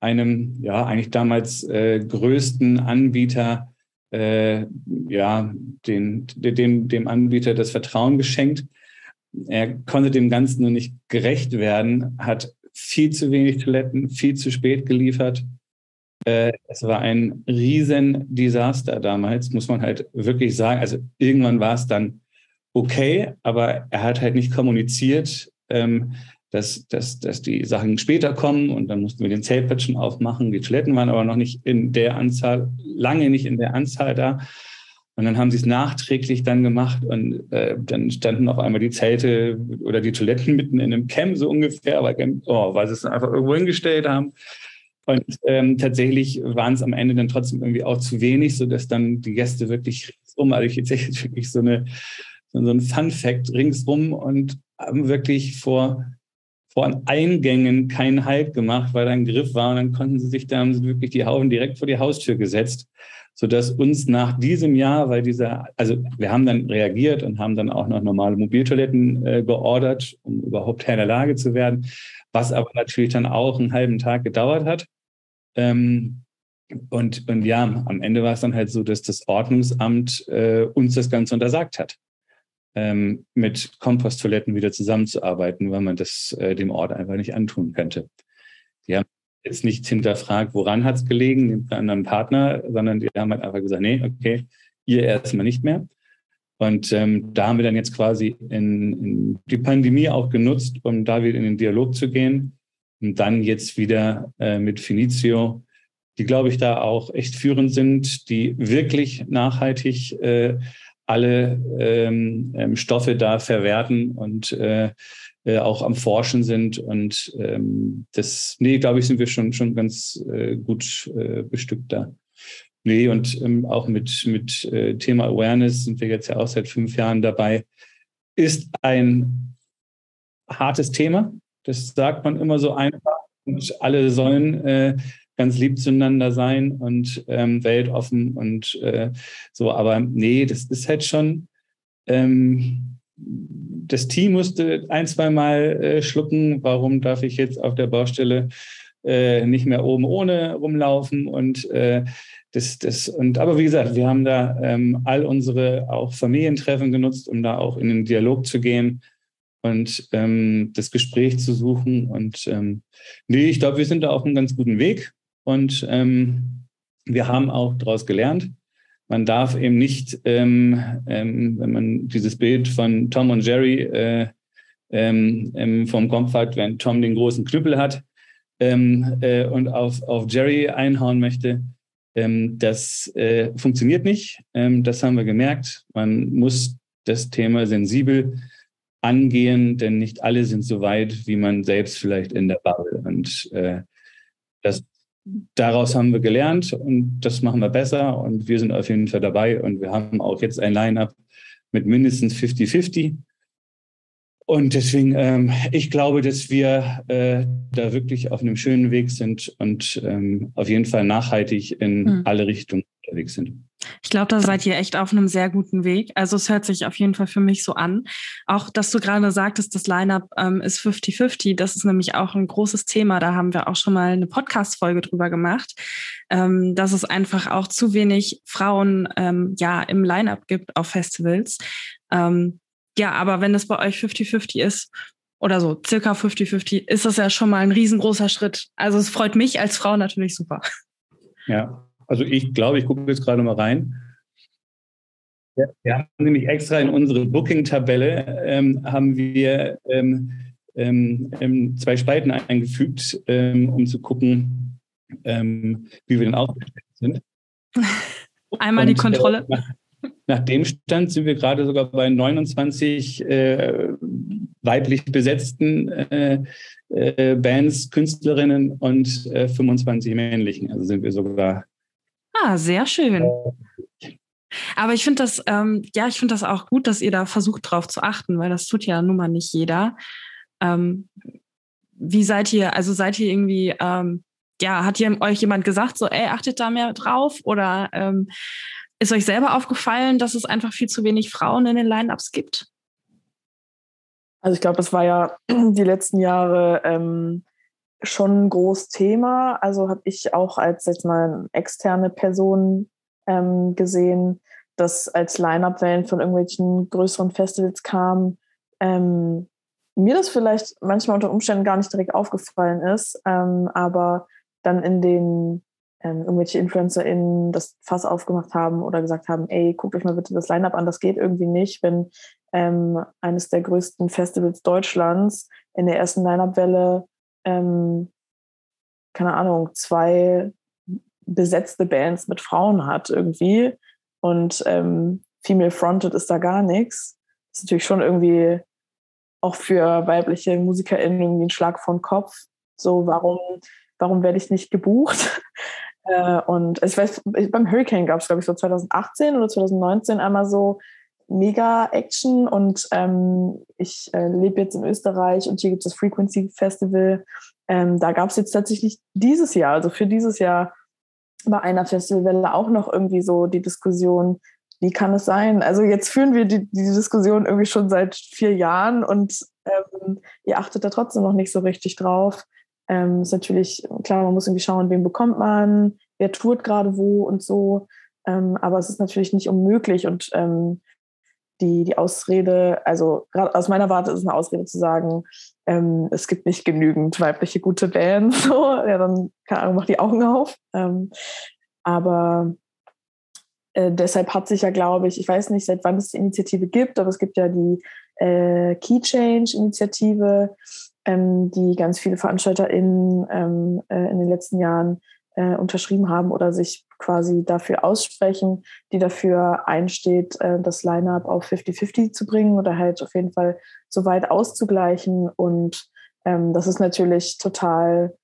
einem, ja, eigentlich damals äh, größten Anbieter, äh, ja, den, dem, dem Anbieter das Vertrauen geschenkt. Er konnte dem Ganzen nur nicht gerecht werden, hat viel zu wenig Toiletten, viel zu spät geliefert. Äh, es war ein Riesendesaster damals, muss man halt wirklich sagen. Also irgendwann war es dann okay, aber er hat halt nicht kommuniziert, ähm, dass, dass, dass die Sachen später kommen und dann mussten wir den Zeltplatz schon aufmachen. Die Toiletten waren aber noch nicht in der Anzahl, lange nicht in der Anzahl da. Und dann haben sie es nachträglich dann gemacht und äh, dann standen auf einmal die Zelte oder die Toiletten mitten in einem Camp so ungefähr, weil, oh, weil sie es einfach irgendwo hingestellt haben. Und ähm, tatsächlich waren es am Ende dann trotzdem irgendwie auch zu wenig, sodass dann die Gäste wirklich ringsum, also ich jetzt wirklich so, eine, so ein Fun-Fact ringsum und haben wirklich vor, vor Eingängen keinen Halt gemacht, weil da ein Griff war und dann konnten sie sich da, haben sie wirklich die Haufen direkt vor die Haustür gesetzt sodass uns nach diesem Jahr, weil dieser, also wir haben dann reagiert und haben dann auch noch normale Mobiltoiletten äh, geordert, um überhaupt Herr in der Lage zu werden, was aber natürlich dann auch einen halben Tag gedauert hat. Ähm, und, und ja, am Ende war es dann halt so, dass das Ordnungsamt äh, uns das Ganze untersagt hat, ähm, mit Komposttoiletten wieder zusammenzuarbeiten, weil man das äh, dem Ort einfach nicht antun könnte. Die haben jetzt nicht hinterfragt, woran hat es gelegen, den anderen Partner, sondern die haben halt einfach gesagt, nee, okay, ihr erstmal nicht mehr. Und ähm, da haben wir dann jetzt quasi in, in die Pandemie auch genutzt, um da wieder in den Dialog zu gehen. Und dann jetzt wieder äh, mit Finizio, die, glaube ich, da auch echt führend sind, die wirklich nachhaltig äh, alle ähm, ähm Stoffe da verwerten und äh, äh, auch am Forschen sind. Und ähm, das, nee, glaube ich, sind wir schon, schon ganz äh, gut äh, bestückt da. Nee, und ähm, auch mit, mit äh, Thema Awareness sind wir jetzt ja auch seit fünf Jahren dabei. Ist ein hartes Thema. Das sagt man immer so einfach. Und alle sollen äh, ganz lieb zueinander sein und ähm, weltoffen und äh, so. Aber nee, das ist halt schon Ähm, das Team musste ein, zwei Mal äh, schlucken. Warum darf ich jetzt auf der Baustelle äh, nicht mehr oben ohne rumlaufen? Und äh, das, das, und aber wie gesagt, wir haben da ähm, all unsere auch Familientreffen genutzt, um da auch in den Dialog zu gehen und ähm, das Gespräch zu suchen. Und ähm, nee, ich glaube, wir sind da auf einem ganz guten Weg. Und ähm, wir haben auch daraus gelernt. Man darf eben nicht, ähm, ähm, wenn man dieses Bild von Tom und Jerry äh, ähm, ähm vom Kopf hat, wenn Tom den großen Knüppel hat ähm, äh, und auf, auf Jerry einhauen möchte, ähm, das äh, funktioniert nicht. das haben wir gemerkt. Man muss das Thema sensibel angehen, denn nicht alle sind so weit, wie man selbst vielleicht in der Bubble. Und äh, das, daraus haben wir gelernt und das machen wir besser und wir sind auf jeden Fall dabei und wir haben auch jetzt ein Line-up mit mindestens 50-50. Und deswegen, ähm, ich glaube, dass wir äh, da wirklich auf einem schönen Weg sind und ähm, auf jeden Fall nachhaltig in hm. alle Richtungen unterwegs sind. Ich glaube, da seid ihr echt auf einem sehr guten Weg. Also es hört sich auf jeden Fall für mich so an. Auch, dass du gerade sagtest, das Lineup ähm, ist 50-50. Das ist nämlich auch ein großes Thema. Da haben wir auch schon mal eine Podcast-Folge drüber gemacht, ähm, dass es einfach auch zu wenig Frauen ähm, ja im Lineup gibt auf Festivals. Ähm, ja, aber wenn es bei euch 50-50 ist, oder so circa 50-50, ist das ja schon mal ein riesengroßer Schritt. Also es freut mich als Frau natürlich super. Ja, also ich glaube, ich gucke jetzt gerade mal rein. Ja, wir haben nämlich extra in unsere Booking-Tabelle ähm, haben wir ähm, ähm, ähm zwei Spalten eingefügt, ähm, um zu gucken, ähm, wie wir denn aufgestellt sind. Einmal Und, die Kontrolle. Äh, nach, dem Stand sind wir gerade sogar bei 29 äh, weiblich besetzten äh, äh, Bands, Künstlerinnen und 25 äh, männlichen. Also sind wir sogar Ah, sehr schön. Aber ich finde das, ähm, ja, ich finde das auch gut, dass ihr da versucht drauf zu achten, weil das tut ja nun mal nicht jeder. Ähm, wie seid ihr, also seid ihr irgendwie, ähm, ja, hat ihr, euch jemand gesagt, so, ey, achtet da mehr drauf? Oder ähm, ist euch selber aufgefallen, dass es einfach viel zu wenig Frauen in den Line-Ups gibt? Also ich glaube, es war ja die letzten Jahre ähm, schon ein großes Thema. Also habe ich auch als jetzt mal externe Person ähm, gesehen, dass als Line-Up-Wellen von irgendwelchen größeren Festivals kamen, ähm, mir das vielleicht manchmal unter Umständen gar nicht direkt aufgefallen ist, ähm, aber dann in den ähm, irgendwelche InfluencerInnen das Fass aufgemacht haben oder gesagt haben, ey, guckt euch mal bitte das Line-Up an, das geht irgendwie nicht, wenn ähm, eines der größten Festivals Deutschlands in der ersten Line-Up-Welle ähm, keine Ahnung, zwei besetzte Bands mit Frauen hat irgendwie und ähm, female fronted ist da gar nichts. Das ist natürlich schon irgendwie auch für weibliche MusikerInnen irgendwie ein Schlag von Kopf. So, warum, warum werde ich nicht gebucht? äh, und ich weiß, beim Hurricane gab es, glaube ich, so 2018 oder 2019 einmal so mega Action und ähm, ich äh, lebe jetzt in Österreich und hier gibt es das Frequency Festival. Ähm, da gab es jetzt tatsächlich dieses Jahr, also für dieses Jahr bei einer Festivalwelle auch noch irgendwie so die Diskussion, wie kann es sein? Also jetzt führen wir die, die Diskussion irgendwie schon seit vier Jahren und ähm, ihr achtet da trotzdem noch nicht so richtig drauf. Ähm, ist natürlich, klar, man muss irgendwie schauen, wen bekommt man, wer tourt gerade wo und so. Ähm, aber es ist natürlich nicht unmöglich und ähm, die, die Ausrede, also gerade aus meiner Warte ist es eine Ausrede zu sagen, ähm, es gibt nicht genügend weibliche gute Bands, so, ja, dann, keine Ahnung, mach die Augen auf. Ähm, aber äh, deshalb hat sich ja, glaube ich, ich weiß nicht, seit wann es die Initiative gibt, aber es gibt ja die äh, Key Change-Initiative, ähm, die ganz viele VeranstalterInnen ähm, äh, in den letzten Jahren äh, unterschrieben haben oder sich quasi dafür aussprechen, die dafür einsteht, äh, das Line-up auf 50-50 zu bringen oder halt auf jeden Fall so weit auszugleichen. Und ähm, das ist natürlich total,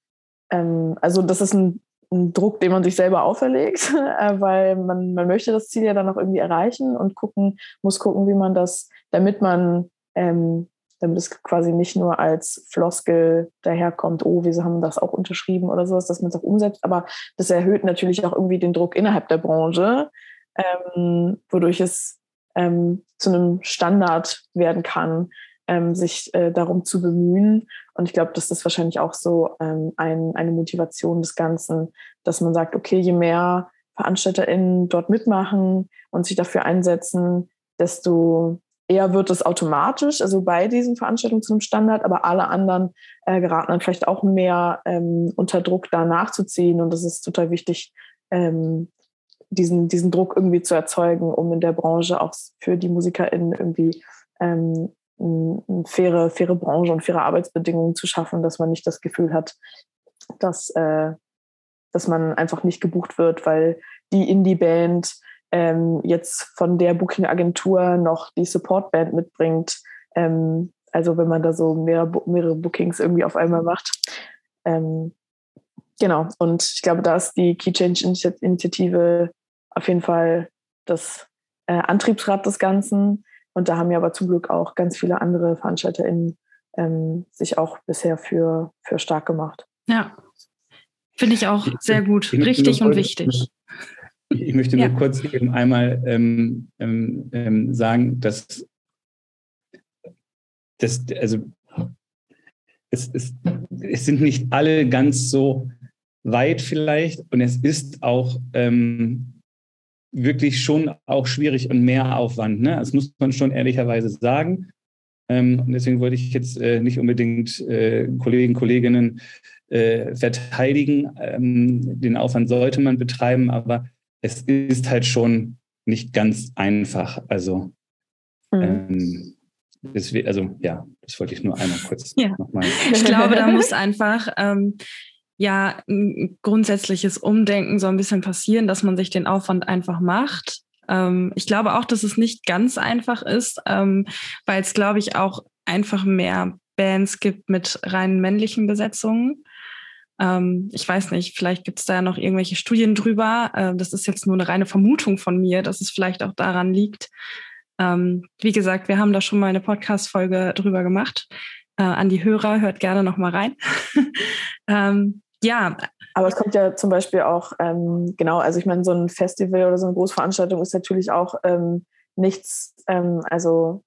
ähm, also das ist ein, ein, Druck, den man sich selber auferlegt, äh, weil man, man möchte das Ziel ja dann auch irgendwie erreichen und gucken, muss gucken, wie man das, damit man ähm, damit es quasi nicht nur als Floskel daherkommt, oh, wir haben das auch unterschrieben oder sowas, dass man es auch umsetzt, aber das erhöht natürlich auch irgendwie den Druck innerhalb der Branche, ähm, wodurch es ähm, zu einem Standard werden kann, ähm, sich äh, darum zu bemühen. Und ich glaube, das ist wahrscheinlich auch so ähm, ein, eine Motivation des Ganzen, dass man sagt, okay, je mehr VeranstalterInnen dort mitmachen und sich dafür einsetzen, desto eher wird es automatisch, also bei diesen Veranstaltungen zu einem Standard, aber alle anderen äh, geraten dann vielleicht auch mehr ähm, unter Druck, da nachzuziehen. Und das ist total wichtig, ähm, diesen, diesen Druck irgendwie zu erzeugen, um in der Branche auch für die MusikerInnen irgendwie ähm, eine faire, faire Branche und faire Arbeitsbedingungen zu schaffen, dass man nicht das Gefühl hat, dass, äh, dass man einfach nicht gebucht wird, weil die Indie-Band ähm, jetzt von der Booking-Agentur noch die Support-Band mitbringt. Ähm, also wenn man da so mehrere, mehrere Bookings irgendwie auf einmal macht. Ähm, genau, und ich glaube, da ist die Key Change-Initiative auf jeden Fall das äh, Antriebsrad des Ganzen. Und da haben ja aber zum Glück auch ganz viele andere VeranstalterInnen ähm, sich auch bisher für, für stark gemacht. Ja, finde ich auch sehr gut, richtig und wichtig. Ich möchte nur ja. kurz eben einmal ähm, ähm, ähm, sagen, dass, dass also es, es, es sind nicht alle ganz so weit vielleicht und es ist auch ähm, wirklich schon auch schwierig und mehr Aufwand. Ne? Das muss man schon ehrlicherweise sagen. Ähm, und deswegen wollte ich jetzt äh, nicht unbedingt äh, Kollegen, Kolleginnen äh, verteidigen. Ähm, den Aufwand sollte man betreiben, aber es ist halt schon nicht ganz einfach. Also, mhm. ähm, deswegen, also ja, das wollte ich nur einmal kurz ja. nochmal. Ich glaube, da muss einfach ähm, ja ein grundsätzliches Umdenken so ein bisschen passieren, dass man sich den Aufwand einfach macht. Ähm, ich glaube auch, dass es nicht ganz einfach ist, ähm, weil es, glaube ich, auch einfach mehr Bands gibt mit rein männlichen Besetzungen. Ähm, ich weiß nicht, vielleicht gibt es da ja noch irgendwelche Studien drüber. Äh, das ist jetzt nur eine reine Vermutung von mir, dass es vielleicht auch daran liegt. Ähm, wie gesagt, wir haben da schon mal eine Podcast-Folge drüber gemacht. Äh, an die Hörer, hört gerne noch mal rein. ähm, ja. Aber es kommt ja zum Beispiel auch, ähm, genau, also ich meine, so ein Festival oder so eine Großveranstaltung ist natürlich auch ähm, nichts, ähm, also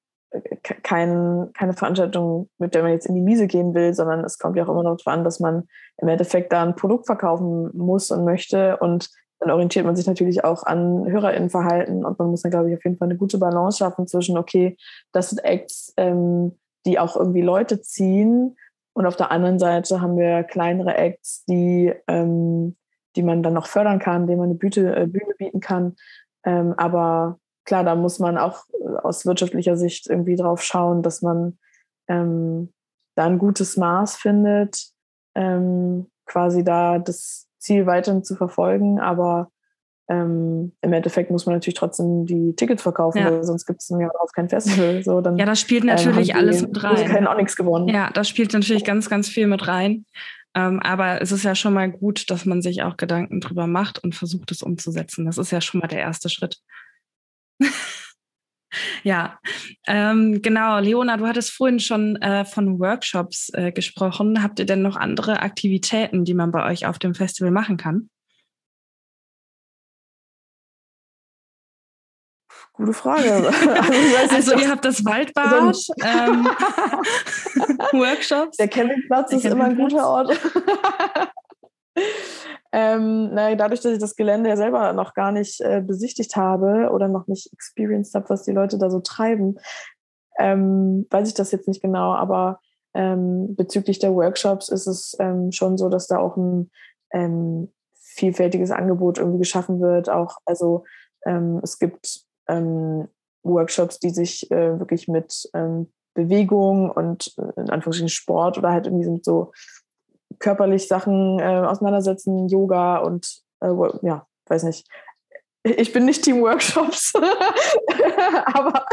kein, keine Veranstaltung, mit der man jetzt in die Miese gehen will, sondern es kommt ja auch immer noch darauf an, dass man im Endeffekt da ein Produkt verkaufen muss und möchte. Und dann orientiert man sich natürlich auch an HörerInnenverhalten und man muss dann, glaube ich, auf jeden Fall eine gute Balance schaffen zwischen, okay, das sind Acts, ähm, die auch irgendwie Leute ziehen. Und auf der anderen Seite haben wir kleinere Acts, die, ähm, die man dann noch fördern kann, denen man eine Bühne, äh, Bühne bieten kann. Ähm, aber klar, da muss man auch äh, aus wirtschaftlicher Sicht irgendwie drauf schauen, dass man ähm, da ein gutes Maß findet, ähm, quasi da das Ziel weiterhin zu verfolgen. Aber ähm, im Endeffekt muss man natürlich trotzdem die Tickets verkaufen, ja. weil sonst gibt es im Jahr darauf kein Festival. So, dann, ja, das spielt ähm, natürlich ähm, alles mit rein. Musiker auch nichts gewonnen. Ja, das spielt natürlich ganz, ganz viel mit rein. Ähm, aber es ist ja schon mal gut, dass man sich auch Gedanken drüber macht und versucht, es umzusetzen. Das ist ja schon mal der erste Schritt. Ja, ähm, genau. Leona, du hattest vorhin schon äh, von Workshops äh, gesprochen. Habt ihr denn noch andere Aktivitäten, die man bei euch auf dem Festival machen kann? Gute Frage. Also, also ihr habt das Waldbad, ähm, Workshops. Der Campingplatz Der ist immer ein guter Ort. Ähm, na, dadurch, dass ich das Gelände ja selber noch gar nicht äh, besichtigt habe oder noch nicht experienced habe, was die Leute da so treiben, ähm, weiß ich das jetzt nicht genau. Aber ähm, bezüglich der Workshops ist es ähm, schon so, dass da auch ein ähm, vielfältiges Angebot irgendwie geschaffen wird. Auch also ähm, es gibt Workshops, die sich äh, wirklich mit Bewegung und äh, in Anführungsstrichen Sport oder halt irgendwie mit so körperlich Sachen äh, auseinandersetzen, Yoga und äh, ja, weiß nicht. Ich bin nicht Team Workshops, aber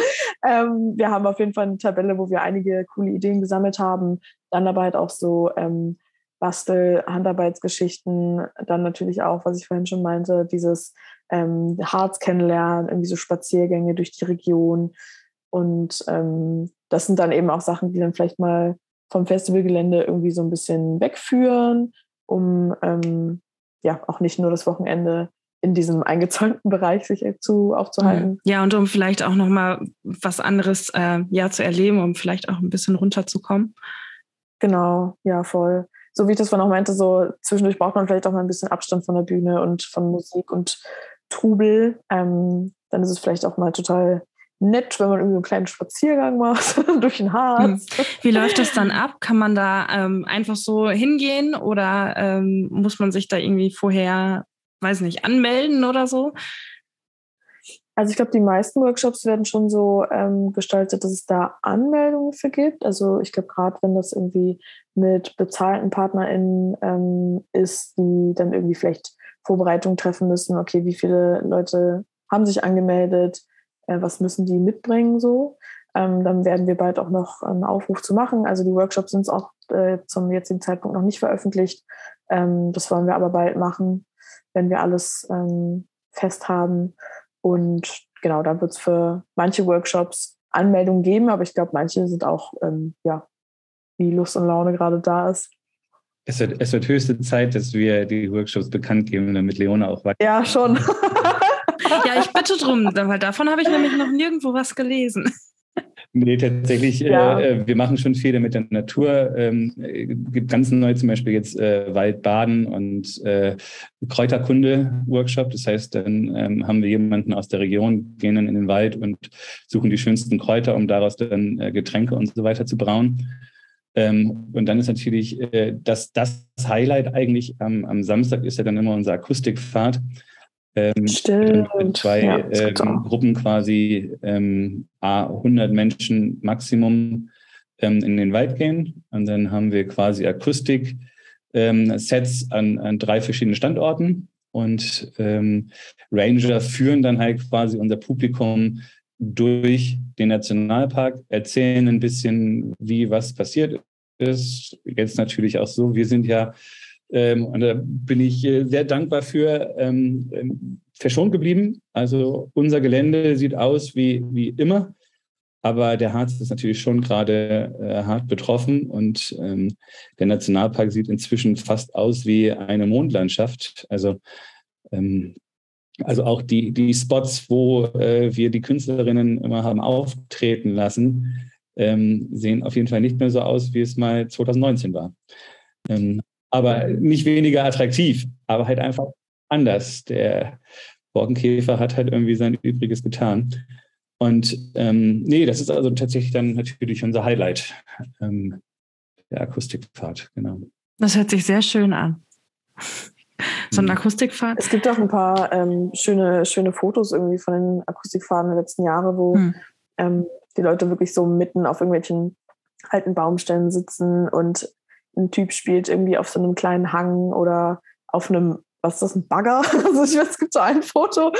ähm, wir haben auf jeden Fall eine Tabelle, wo wir einige coole Ideen gesammelt haben. Dann aber halt auch so ähm, Bastel, Handarbeitsgeschichten, dann natürlich auch, was ich vorhin schon meinte, dieses ähm, Harz kennenlernen, irgendwie so Spaziergänge durch die Region. Und ähm, das sind dann eben auch Sachen, die dann vielleicht mal vom Festivalgelände irgendwie so ein bisschen wegführen, um ähm, ja auch nicht nur das Wochenende in diesem eingezäunten Bereich sich zu aufzuhalten. Ja, und um vielleicht auch nochmal was anderes äh, ja, zu erleben, um vielleicht auch ein bisschen runterzukommen. Genau, ja, voll. So wie ich das vorhin auch meinte, so zwischendurch braucht man vielleicht auch mal ein bisschen Abstand von der Bühne und von Musik und Trubel. Ähm, dann ist es vielleicht auch mal total nett, wenn man irgendwie einen kleinen Spaziergang macht durch den Harz. Hm. Wie läuft das dann ab? Kann man da ähm, einfach so hingehen oder ähm, muss man sich da irgendwie vorher, weiß nicht, anmelden oder so? Also ich glaube, die meisten Workshops werden schon so ähm, gestaltet, dass es da Anmeldungen für gibt. Also ich glaube, gerade wenn das irgendwie mit bezahlten PartnerInnen ähm, ist, die dann irgendwie vielleicht Vorbereitungen treffen müssen, okay, wie viele Leute haben sich angemeldet, äh, was müssen die mitbringen so. Ähm, dann werden wir bald auch noch einen Aufruf zu machen. Also die Workshops sind auch äh, zum jetzigen Zeitpunkt noch nicht veröffentlicht. Ähm, das wollen wir aber bald machen, wenn wir alles ähm, fest haben. Und genau, da wird es für manche Workshops Anmeldungen geben, aber ich glaube, manche sind auch, ähm, ja, wie Lust und Laune gerade da ist. Es wird, es wird höchste Zeit, dass wir die Workshops bekannt geben, damit Leona auch weiter. Ja, schon. ja, ich bitte drum, weil davon habe ich nämlich noch nirgendwo was gelesen. Nee, tatsächlich, ja. äh, wir machen schon viel mit der Natur. Ähm, gibt ganz neu zum Beispiel jetzt äh, Waldbaden und äh, Kräuterkunde-Workshop. Das heißt, dann ähm, haben wir jemanden aus der Region, gehen dann in den Wald und suchen die schönsten Kräuter, um daraus dann äh, Getränke und so weiter zu brauen. Ähm, und dann ist natürlich äh, das, das Highlight eigentlich am, am Samstag ist ja dann immer unser Akustikfahrt. Ähm, Stimmt. Zwei ja, äh, Gruppen quasi ähm, 100 Menschen Maximum ähm, in den Wald gehen. Und dann haben wir quasi Akustik. Ähm, an, an drei verschiedenen Standorten und ähm, Ranger führen dann halt quasi unser Publikum durch den Nationalpark, erzählen ein bisschen, wie was passiert ist. Jetzt natürlich auch so, wir sind ja, ähm, und da bin ich äh, sehr dankbar für, ähm, ähm, verschont geblieben. Also unser Gelände sieht aus wie, wie immer, aber der Harz ist natürlich schon gerade äh, hart betroffen und ähm, der Nationalpark sieht inzwischen fast aus wie eine Mondlandschaft. Also ähm, also auch die, die Spots, wo äh, wir die Künstlerinnen immer haben auftreten lassen, ähm, sehen auf jeden Fall nicht mehr so aus, wie es mal 2019 war. Aber nicht weniger attraktiv, aber halt einfach anders. Der Borkenkäfer hat halt irgendwie sein Übriges getan. Und ähm, nee, das ist also tatsächlich dann natürlich unser Highlight, ähm, der Akustikpfad, genau. Das hört sich sehr schön an. So ein mhm. Akustikpfad. Es gibt auch ein paar ähm, schöne, schöne Fotos irgendwie von den Akustikpfaden der letzten Jahre, wo hm. ähm, die Leute wirklich so mitten auf irgendwelchen alten Baumstämmen sitzen und ein Typ spielt irgendwie auf so einem kleinen Hang oder auf einem, was ist das, ein Bagger? Also ich weiß, es gibt so ein Foto,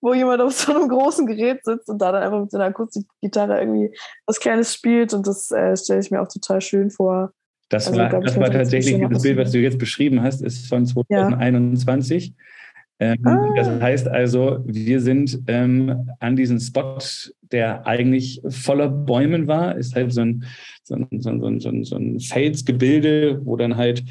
wo jemand auf so einem großen Gerät sitzt und da dann einfach mit seiner Akustikgitarre irgendwie was Kleines spielt und das äh, stelle ich mir auch total schön vor. Das also, war, das war tatsächlich das Bild, was du jetzt beschrieben hast, ist von 2021. Ja. Ähm, ah. Das heißt also, wir sind ähm, an diesem Spot, der eigentlich voller Bäumen war, ist halt so ein, so ein, so ein, so ein, so ein Felsgebilde, wo dann halt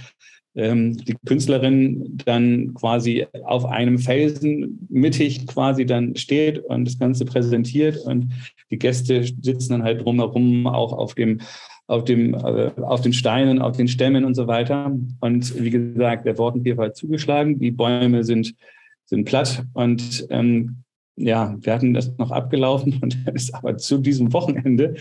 ähm, die Künstlerin dann quasi auf einem Felsen mittig quasi dann steht und das Ganze präsentiert und die Gäste sitzen dann halt drumherum auch auf dem auf, dem, äh, auf den Steinen, auf den Stämmen und so weiter. Und wie gesagt, der Borkenkäfer hat zugeschlagen. Die Bäume sind sind platt. Und ähm, ja, wir hatten das noch abgelaufen und dann ist aber zu diesem Wochenende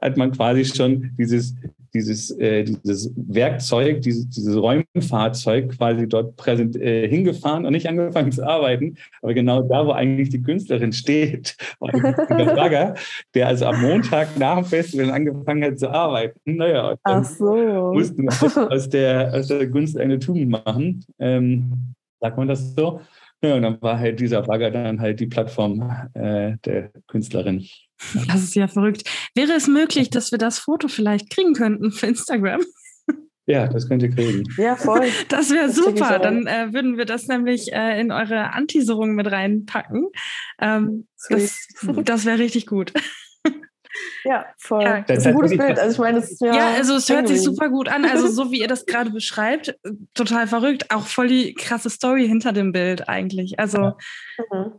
hat man quasi schon dieses, dieses, äh, dieses Werkzeug, dieses, dieses Räumfahrzeug quasi dort präsent, äh, hingefahren und nicht angefangen zu arbeiten. Aber genau da, wo eigentlich die Künstlerin steht, war der Bagger, der also am Montag nach dem Festival angefangen hat zu arbeiten. Naja, Ach so. mussten wir aus der, aus der Gunst eine Tugend machen. Ähm, sagt man das so? Ja, und dann war halt dieser Bagger dann halt die Plattform äh, der Künstlerin. Das ist ja verrückt. Wäre es möglich, dass wir das Foto vielleicht kriegen könnten für Instagram? Ja, das könnt ihr kriegen. Ja, voll. Das wäre super. Dann äh, würden wir das nämlich äh, in eure Anteaserung mit reinpacken. Ähm, das das wäre richtig gut. Ja, voll. Ja, das ist ein gutes Bild. Also ich meine, es ja, ja, also es hört sich super gut an. Also so wie ihr das gerade beschreibt, total verrückt. Auch voll die krasse Story hinter dem Bild eigentlich. Also mhm.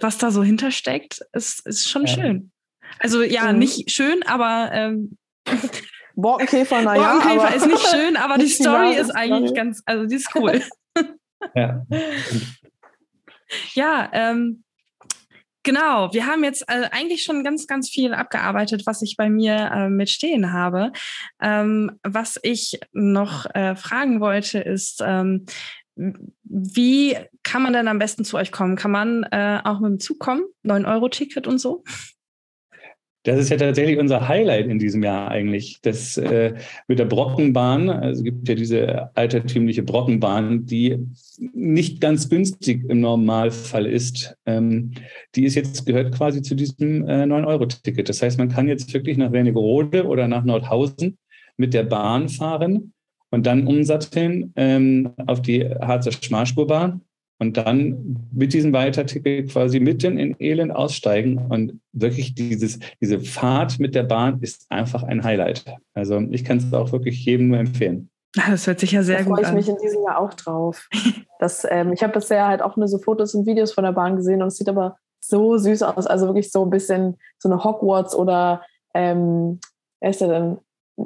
was da so hintersteckt, ist, ist schon ja. schön. Also ja, mhm. nicht schön, aber ähm, Borkenkäfer, naja. Borkenkäfer ist nicht schön, aber die Story ist eigentlich ganz, also die ist cool. Ja. ja, ähm, Genau, wir haben jetzt äh, eigentlich schon ganz, ganz viel abgearbeitet, was ich bei mir äh, mit stehen habe. Ähm, was ich noch äh, fragen wollte, ist, ähm, wie kann man denn am besten zu euch kommen? Kann man äh, auch mit dem Zug kommen? 9-Euro-Ticket und so? Das ist ja tatsächlich unser Highlight in diesem Jahr eigentlich. Das äh, mit der Brockenbahn, also es gibt ja diese altertümliche Brockenbahn, die nicht ganz günstig im Normalfall ist. Ähm, die ist jetzt gehört quasi zu diesem äh, 9-Euro-Ticket. Das heißt, man kann jetzt wirklich nach Wernigerode oder nach Nordhausen mit der Bahn fahren und dann umsatteln ähm, auf die Harzer Schmalspurbahn und dann mit diesem Weiterticket quasi mitten in Elend aussteigen. Und wirklich dieses, diese Fahrt mit der Bahn ist einfach ein Highlight. Also ich kann es auch wirklich jedem nur empfehlen. Das hört sich ja sehr da gut an. Da freue ich mich in diesem Jahr auch drauf. Das, ähm, ich habe bisher halt auch nur so Fotos und Videos von der Bahn gesehen und es sieht aber so süß aus. Also wirklich so ein bisschen so eine Hogwarts oder ähm, wer ist der denn?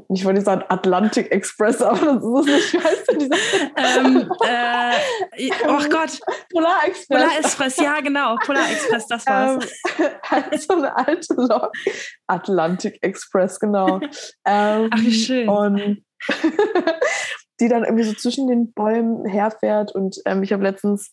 Ich wollte sagen Atlantic Express, aber das ist nicht. Wie heißt denn dieser? ähm, äh, oh Gott. Polar Express. Polar Express, ja, genau. Polar Express, das war's. Ähm, halt so eine alte Lok. Atlantic Express, genau. Ähm, Ach, wie schön. Und die dann irgendwie so zwischen den Bäumen herfährt. Und ähm, ich habe letztens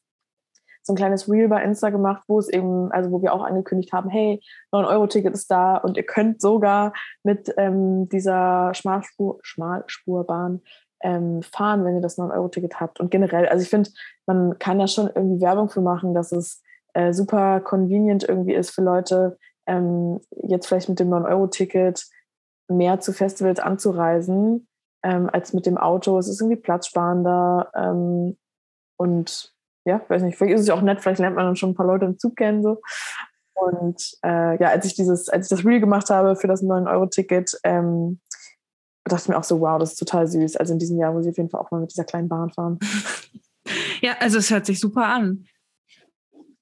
so ein kleines Reel bei Insta gemacht, wo es eben, also wo wir auch angekündigt haben, hey, 9-Euro-Ticket ist da und ihr könnt sogar mit ähm, dieser Schmalspur, Schmalspurbahn ähm, fahren, wenn ihr das 9-Euro-Ticket habt. Und generell, also ich finde, man kann da schon irgendwie Werbung für machen, dass es äh, super convenient irgendwie ist für Leute, ähm, jetzt vielleicht mit dem 9-Euro-Ticket mehr zu Festivals anzureisen, ähm, als mit dem Auto. Es ist irgendwie platzsparender ähm, und ja, weiß nicht, vielleicht ist es ja auch nett, vielleicht lernt man dann schon ein paar Leute im Zug kennen. So. Und äh, ja, als ich dieses, als ich das Reel gemacht habe für das 9-Euro-Ticket, ähm, dachte ich mir auch so, wow, das ist total süß. Also in diesem Jahr muss ich auf jeden Fall auch mal mit dieser kleinen Bahn fahren. Ja, also es hört sich super an.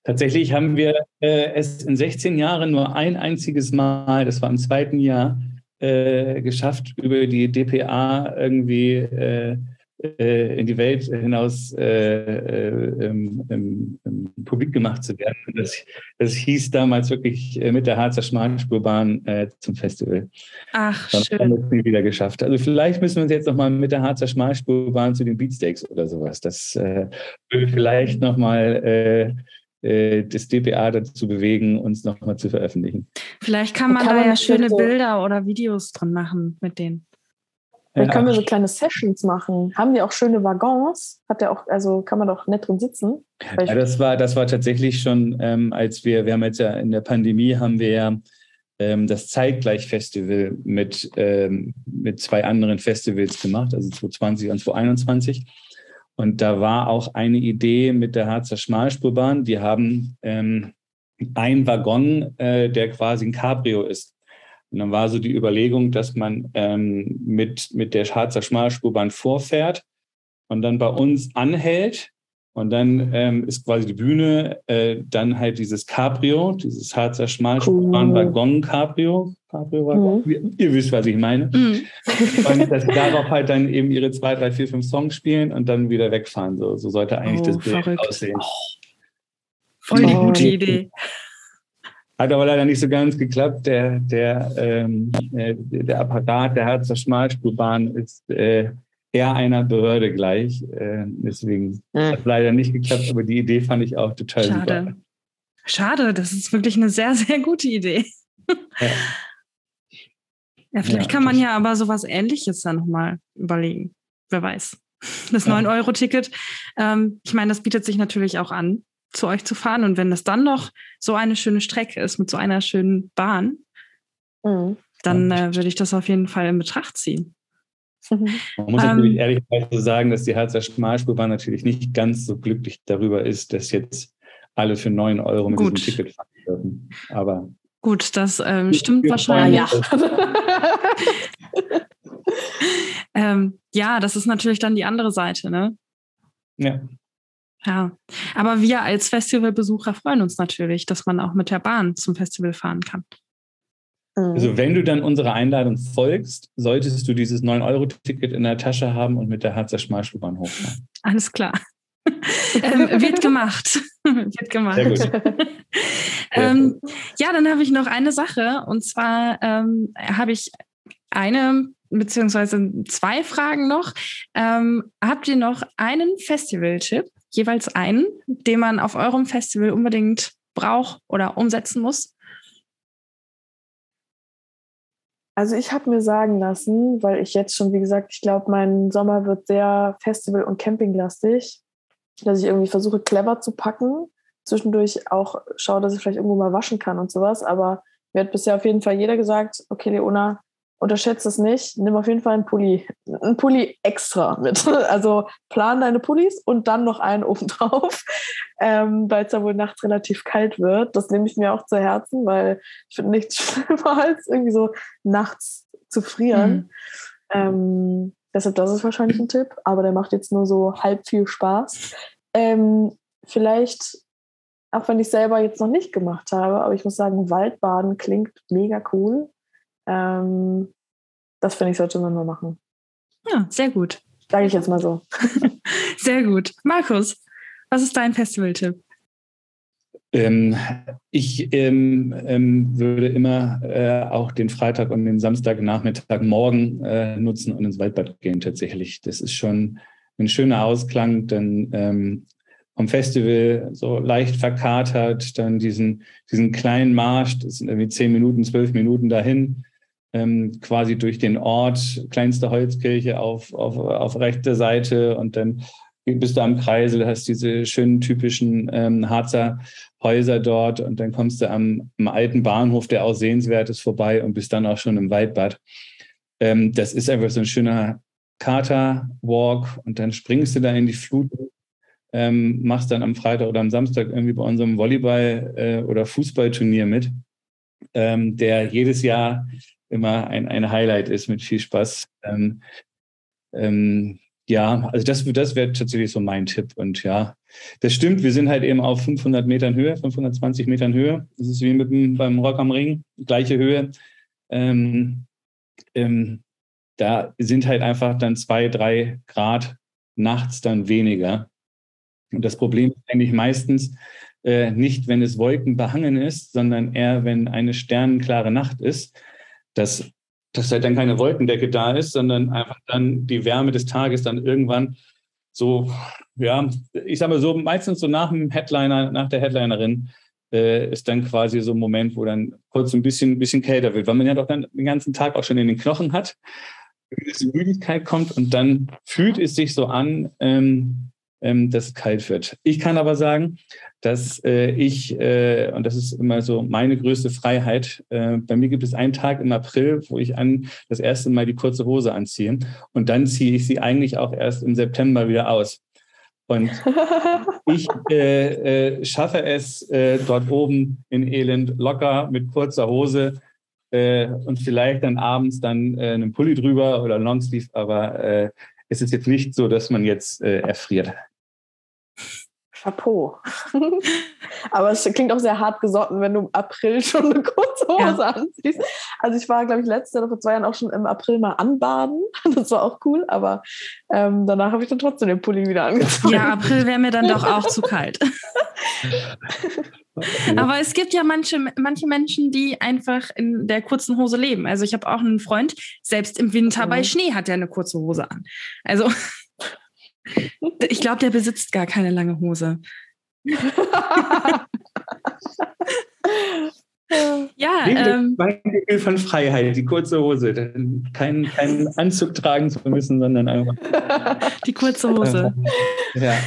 Tatsächlich haben wir äh, es in 16 Jahren nur ein einziges Mal, das war im zweiten Jahr, äh, geschafft, über die DPA irgendwie äh, äh, in die Welt hinaus äh, äh, ähm, ähm, publik gemacht zu werden. Das, das hieß damals wirklich äh, mit der Harzer Schmalspurbahn äh, zum Festival. Ach, Dann schön. Haben wir es nie wieder geschafft. Also vielleicht müssen wir uns jetzt nochmal mit der Harzer Schmalspurbahn zu den Beatsteaks oder sowas. Das äh, würde vielleicht nochmal das DPA dazu bewegen, uns nochmal zu veröffentlichen. Vielleicht kann man kann da ja schöne Bilder oder Videos dran machen mit denen. Dann können wir so kleine Sessions machen. Haben die auch schöne Waggons? Hat der auch, also kann man doch nett drin sitzen? Ja, das war, das war tatsächlich schon, ähm, als wir, wir haben jetzt ja in der Pandemie haben wir ja ähm, das Zeitgleich-Festival mit, ähm, mit zwei anderen Festivals gemacht, also 2020 und 2021. Und da war auch eine Idee mit der Harzer Schmalspurbahn. Die haben ähm, einen Waggon, äh, der quasi ein Cabrio ist. Und dann war so die Überlegung, dass man ähm, mit, mit der Harzer Schmalspurbahn vorfährt und dann bei uns anhält. Und dann ähm, ist quasi die Bühne äh, dann halt dieses Cabrio, dieses Harzer Schmalspurbahn-Waggon Cabrio. Waggon. Mhm. Ihr wisst, was ich meine. Mhm. Und dass sie darauf halt dann eben ihre zwei, drei, vier, fünf Songs spielen und dann wieder wegfahren. So, so sollte eigentlich oh, das Bild verrückt. aussehen. Oh. Voll die gute Idee. Hat aber leider nicht so ganz geklappt. Der, der, ähm, äh, der Apparat der Harzer Schmalspurbahn ist äh, eher einer Behörde gleich. Äh, deswegen ja. hat leider nicht geklappt, aber die Idee fand ich auch total Schade. super. Schade, das ist wirklich eine sehr, sehr gute Idee. Ja, ja vielleicht ja, kann man ja aber sowas ähnliches dann nochmal überlegen. Wer weiß. Das 9-Euro-Ticket, ähm, ich meine, das bietet sich natürlich auch an zu euch zu fahren. Und wenn das dann noch so eine schöne Strecke ist mit so einer schönen Bahn, mhm. dann äh, würde ich das auf jeden Fall in Betracht ziehen. Man muss ähm, natürlich ehrlicherweise sagen, dass die Harzer Schmalspurbahn natürlich nicht ganz so glücklich darüber ist, dass jetzt alle für 9 Euro mit gut. diesem Ticket fahren dürfen. Aber Gut, das ähm, stimmt wahrscheinlich. Ja. ähm, ja, das ist natürlich dann die andere Seite, ne? Ja. Ja, aber wir als Festivalbesucher freuen uns natürlich, dass man auch mit der Bahn zum Festival fahren kann. Also wenn du dann unserer Einladung folgst, solltest du dieses 9-Euro-Ticket in der Tasche haben und mit der Harzer Schmalspurbahn hochfahren. Alles klar. ähm, wird gemacht. wird gemacht. Sehr gut. ähm, ja, dann habe ich noch eine Sache und zwar ähm, habe ich eine beziehungsweise zwei Fragen noch. Ähm, habt ihr noch einen Festival-Tipp, jeweils einen, den man auf eurem Festival unbedingt braucht oder umsetzen muss? Also ich habe mir sagen lassen, weil ich jetzt schon, wie gesagt, ich glaube, mein Sommer wird sehr Festival- und Campinglastig, dass ich irgendwie versuche, clever zu packen. Zwischendurch auch schaue, dass ich vielleicht irgendwo mal waschen kann und sowas. Aber mir hat bisher auf jeden Fall jeder gesagt, okay, Leona, unterschätze es nicht, nimm auf jeden Fall einen Pulli, einen Pulli extra mit. Also plan deine Pullis und dann noch einen obendrauf, ähm, weil es ja wohl nachts relativ kalt wird. Das nehme ich mir auch zu Herzen, weil ich finde nichts schlimmer als irgendwie so nachts zu frieren. Mhm. Ähm, deshalb, das ist wahrscheinlich ein Tipp, aber der macht jetzt nur so halb viel Spaß. Ähm, vielleicht, auch wenn ich selber jetzt noch nicht gemacht habe, aber ich muss sagen, Waldbaden klingt mega cool. Ähm, das finde ich, sollte man mal machen. Ja, sehr gut. Sage ich jetzt mal so. sehr gut. Markus, was ist dein Festivaltipp? Ähm, ich ähm, ähm, würde immer äh, auch den Freitag und den Samstagnachmittag morgen äh, nutzen und ins Waldbad gehen tatsächlich. Das ist schon ein schöner Ausklang, dann ähm, vom Festival so leicht verkatert, dann diesen, diesen kleinen Marsch, das sind irgendwie zehn Minuten, zwölf Minuten dahin, ähm, quasi durch den Ort, kleinste Holzkirche auf, auf, auf rechter Seite und dann bist du am Kreisel, hast diese schönen typischen ähm, Harzer Häuser dort und dann kommst du am, am, alten Bahnhof, der auch sehenswert ist, vorbei und bist dann auch schon im Waldbad. Ähm, das ist einfach so ein schöner Kater-Walk und dann springst du da in die Flut, ähm, machst dann am Freitag oder am Samstag irgendwie bei unserem Volleyball- äh, oder Fußballturnier mit, ähm, der jedes Jahr immer ein, ein Highlight ist mit viel Spaß. Ähm, ähm, ja, also das, das wäre tatsächlich so mein Tipp. Und ja, das stimmt, wir sind halt eben auf 500 Metern Höhe, 520 Metern Höhe. Das ist wie mit dem, beim Rock am Ring, gleiche Höhe. Ähm, ähm, da sind halt einfach dann zwei, drei Grad nachts dann weniger. Und das Problem ist eigentlich meistens äh, nicht, wenn es wolkenbehangen ist, sondern eher, wenn eine sternenklare Nacht ist dass, dass halt dann keine Wolkendecke da ist, sondern einfach dann die Wärme des Tages dann irgendwann so, ja, ich sage mal so, meistens so nach dem Headliner, nach der Headlinerin, äh, ist dann quasi so ein Moment, wo dann kurz ein bisschen, ein bisschen kälter wird, weil man ja doch dann den ganzen Tag auch schon in den Knochen hat, diese Müdigkeit kommt und dann fühlt es sich so an, ähm, ähm, dass es kalt wird. Ich kann aber sagen, dass äh, ich, äh, und das ist immer so meine größte Freiheit, äh, bei mir gibt es einen Tag im April, wo ich an das erste Mal die kurze Hose anziehe und dann ziehe ich sie eigentlich auch erst im September wieder aus. Und ich äh, äh, schaffe es äh, dort oben in Elend locker mit kurzer Hose äh, und vielleicht dann abends dann äh, einen Pulli drüber oder Longsleeve, aber äh, es ist jetzt nicht so, dass man jetzt äh, erfriert. Chapeau. Aber es klingt auch sehr hart gesotten, wenn du im April schon eine kurze Hose ja. anziehst. Also ich war, glaube ich, letztes oder vor zwei Jahren auch schon im April mal anbaden. Das war auch cool, aber ähm, danach habe ich dann trotzdem den Pulli wieder angezogen. Ja, April wäre mir dann doch auch zu kalt. Aber es gibt ja manche, manche Menschen, die einfach in der kurzen Hose leben. Also ich habe auch einen Freund, selbst im Winter mhm. bei Schnee hat er eine kurze Hose an. Also ich glaube, der besitzt gar keine lange Hose. ja, ähm, mein Gefühl von Freiheit, die kurze Hose, keinen kein Anzug tragen zu müssen, sondern einfach die kurze Hose. ja.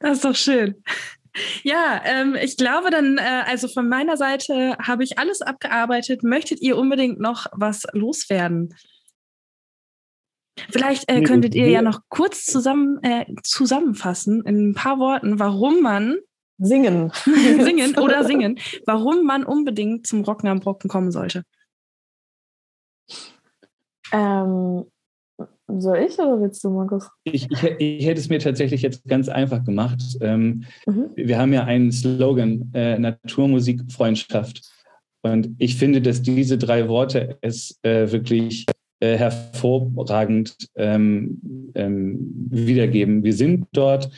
Das ist doch schön. Ja, ähm, ich glaube dann, äh, also von meiner Seite habe ich alles abgearbeitet. Möchtet ihr unbedingt noch was loswerden? Vielleicht äh, könntet ihr ja noch kurz zusammen, äh, zusammenfassen in ein paar Worten, warum man Singen. singen oder singen. Warum man unbedingt zum Rocken am Brocken kommen sollte. Ähm, soll ich oder willst du, Markus? Ich, ich, ich, hätte es mir tatsächlich jetzt ganz einfach gemacht. Ähm, mhm. Wir haben ja einen Slogan, äh, Naturmusik, Freundschaft. Und ich finde, dass diese drei Worte es äh, wirklich äh, hervorragend ähm, ähm, wiedergeben. Wir sind dort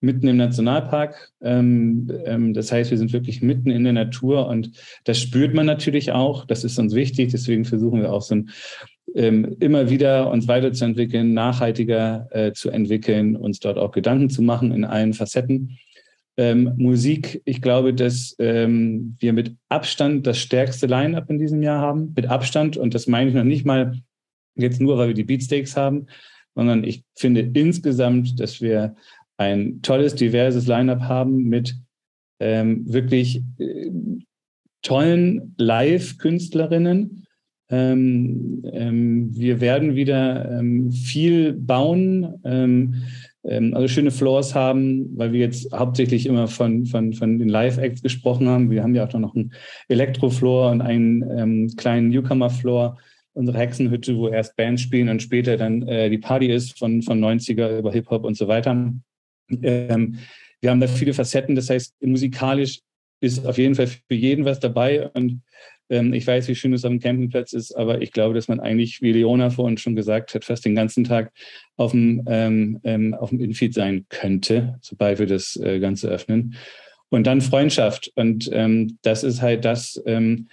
mitten im Nationalpark. Ähm, ähm, das heißt, wir sind wirklich mitten in der Natur und das spürt man natürlich auch. Das ist uns wichtig. Deswegen versuchen wir auch so ein ähm, immer wieder uns weiterzuentwickeln, nachhaltiger äh, zu entwickeln, uns dort auch Gedanken zu machen in allen Facetten. Ähm, Musik, ich glaube, dass ähm, wir mit Abstand das stärkste Line-up in diesem Jahr haben. Mit Abstand. Und das meine ich noch nicht mal jetzt nur, weil wir die Beatsteaks haben, sondern ich finde insgesamt, dass wir ein tolles, diverses Line-up haben mit ähm, wirklich äh, tollen Live-Künstlerinnen, ähm, ähm, wir werden wieder ähm, viel bauen, ähm, ähm, also schöne Floors haben, weil wir jetzt hauptsächlich immer von, von, von den Live-Acts gesprochen haben. Wir haben ja auch noch einen Elektro-Floor und einen kleinen Newcomer-Floor, unsere Hexenhütte, wo erst Bands spielen und später dann äh, die Party ist von, von 90er über Hip-Hop und so weiter. wir haben da viele Facetten, das heißt, musikalisch ist auf jeden Fall für jeden was dabei und ähm, ich weiß, wie schön es am Campingplatz ist, aber ich glaube, dass man eigentlich, wie Leona vorhin schon gesagt hat, fast den ganzen Tag auf dem, ähm, ähm, auf dem Infeed sein könnte, sobald wir das äh, Ganze öffnen. Und dann Freundschaft. Und ähm, das ist halt das, ähm,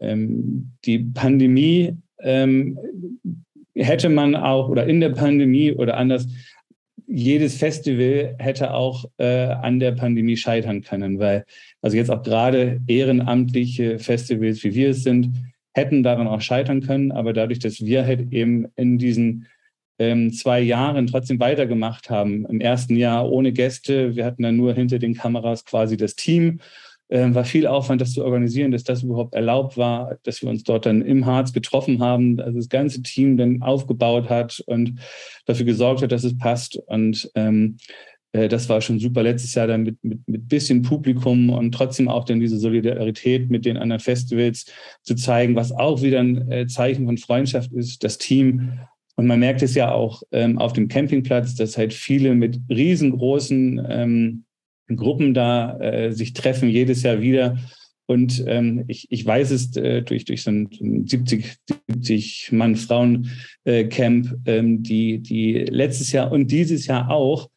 ähm, die Pandemie hätte man auch, oder in der Pandemie oder anders, jedes Festival hätte auch äh, an der Pandemie scheitern können, weil also jetzt auch gerade ehrenamtliche Festivals, wie wir es sind, hätten daran auch scheitern können. Aber dadurch, dass wir halt eben in diesen ähm, zwei Jahren trotzdem weitergemacht haben, im ersten Jahr ohne Gäste, wir hatten dann nur hinter den Kameras quasi das Team äh, war viel Aufwand, das zu organisieren, dass das überhaupt erlaubt war, dass wir uns dort dann im Harz getroffen haben, also das ganze Team dann aufgebaut hat und dafür gesorgt hat, dass es passt. Und ähm, äh, das war schon super letztes Jahr dann mit, mit, mit bisschen Publikum und trotzdem auch dann diese Solidarität mit den anderen Festivals zu zeigen, was auch wieder ein äh, Zeichen von Freundschaft ist, das Team. Und man merkt es ja auch ähm, auf dem Campingplatz, dass halt viele mit riesengroßen ähm, Gruppen da äh, sich treffen, jedes Jahr wieder. Und ähm, ich, ich weiß es äh, durch, durch so ein 70, 70 Mann-Frauen-Camp, äh, ähm, die, die letztes Jahr und dieses Jahr auch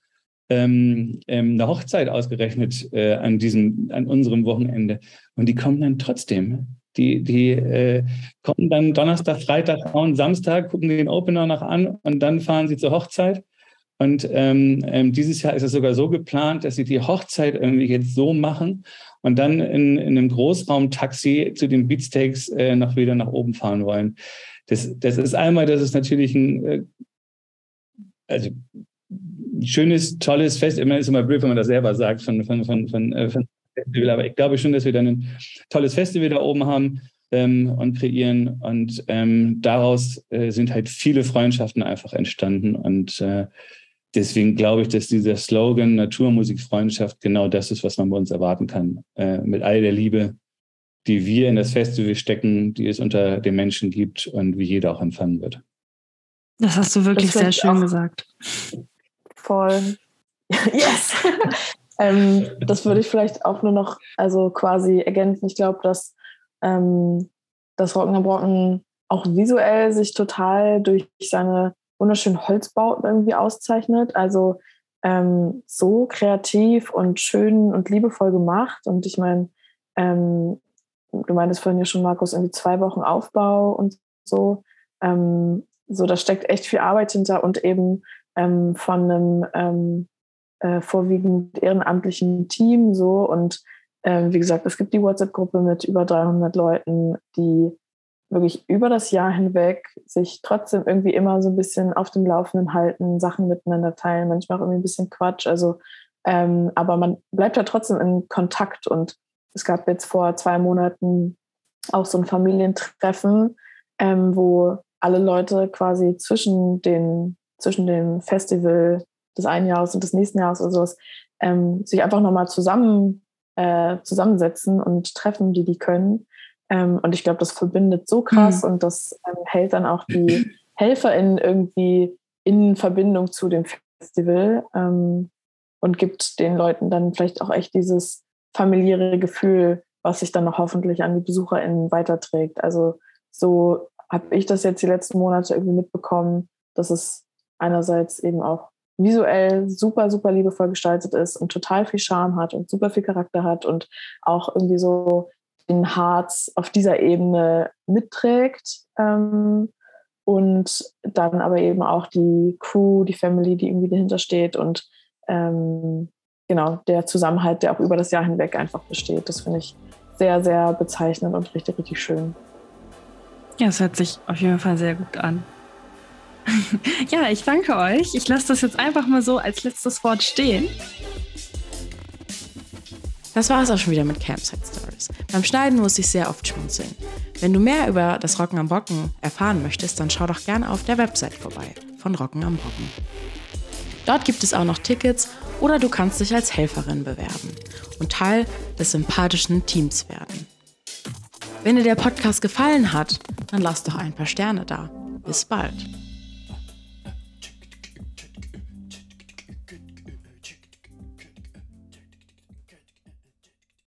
ähm, ähm, eine Hochzeit ausgerechnet äh, an diesem, an unserem Wochenende. Und die kommen dann trotzdem. Die, die äh, kommen dann Donnerstag, Freitag, und Samstag, gucken den Opener noch an und dann fahren sie zur Hochzeit. Und ähm, ähm, dieses Jahr ist es sogar so geplant, dass sie die Hochzeit irgendwie jetzt so machen und dann in, in einem Großraumtaxi zu den Beatsteaks äh, noch wieder nach oben fahren wollen. Das, das ist einmal, das ist natürlich ein, äh, also ein schönes, tolles Fest. Immer ist immer blöd, wenn man das selber sagt von, von, von, von, äh, von Festival. Aber ich glaube schon, dass wir dann ein tolles Festival da oben haben ähm, und kreieren. Und ähm, daraus äh, sind halt viele Freundschaften einfach entstanden. Und äh, deswegen glaube ich, dass dieser Slogan Naturmusikfreundschaft genau das ist, was man bei uns erwarten kann. Äh, mit all der Liebe, die wir in das Festival stecken, die es unter den Menschen gibt und wie jeder auch empfangen wird. Das hast du wirklich sehr schön gesagt. Voll. yes. ähm, das würde ich vielleicht auch nur noch, also quasi ergänzen. Ich glaube, dass ähm, das Rocken am Brocken auch visuell sich total durch seine wunderschönen Holzbauten irgendwie auszeichnet. Also ähm, so kreativ und schön und liebevoll gemacht. Und ich meine, ähm, du meintest vorhin ja schon, Markus, irgendwie zwei Wochen Aufbau und so. Ähm, so, da steckt echt viel Arbeit hinter und eben ähm, von einem ähm, äh, vorwiegend ehrenamtlichen Team so. Und ähm, wie gesagt, es gibt die WhatsApp-Gruppe mit über 300 Leuten, die wirklich über das Jahr hinweg sich trotzdem irgendwie immer so ein bisschen auf dem Laufenden halten, Sachen miteinander teilen, manchmal auch irgendwie ein bisschen Quatsch. Also, ähm, aber man bleibt ja trotzdem in Kontakt und es gab jetzt vor zwei Monaten auch so ein Familientreffen, ähm, wo alle Leute quasi zwischen den zwischen dem Festival des einen Jahres und des nächsten Jahres oder sowas ähm, sich einfach nochmal zusammen äh, zusammensetzen und treffen, die die können. Ähm, und ich glaube, das verbindet so krass mhm. und das ähm, hält dann auch die HelferInnen irgendwie in Verbindung zu dem Festival ähm, und gibt den Leuten dann vielleicht auch echt dieses familiäre Gefühl, was sich dann noch hoffentlich an die BesucherInnen weiterträgt. Also so habe ich das jetzt die letzten Monate irgendwie mitbekommen, dass es einerseits eben auch visuell super, super liebevoll gestaltet ist und total viel Charme hat und super viel Charakter hat und auch irgendwie so den Harz auf dieser Ebene mitträgt. Ähm, und dann aber eben auch die Crew, die Family, die irgendwie dahinter steht und ähm, genau der Zusammenhalt, der auch über das Jahr hinweg einfach besteht. Das finde ich sehr, sehr bezeichnend und richtig, richtig schön. Ja, es hört sich auf jeden Fall sehr gut an. ja, ich danke euch. Ich lasse das jetzt einfach mal so als letztes Wort stehen. Das war es auch schon wieder mit Campsite Stories. Beim Schneiden musste ich sehr oft schmunzeln. Wenn du mehr über das Rocken am Bocken erfahren möchtest, dann schau doch gerne auf der Website vorbei von Rocken am Bocken. Dort gibt es auch noch Tickets oder du kannst dich als Helferin bewerben und Teil des sympathischen Teams werden. Wenn dir der Podcast gefallen hat, dann lass doch ein paar Sterne da. Bis bald.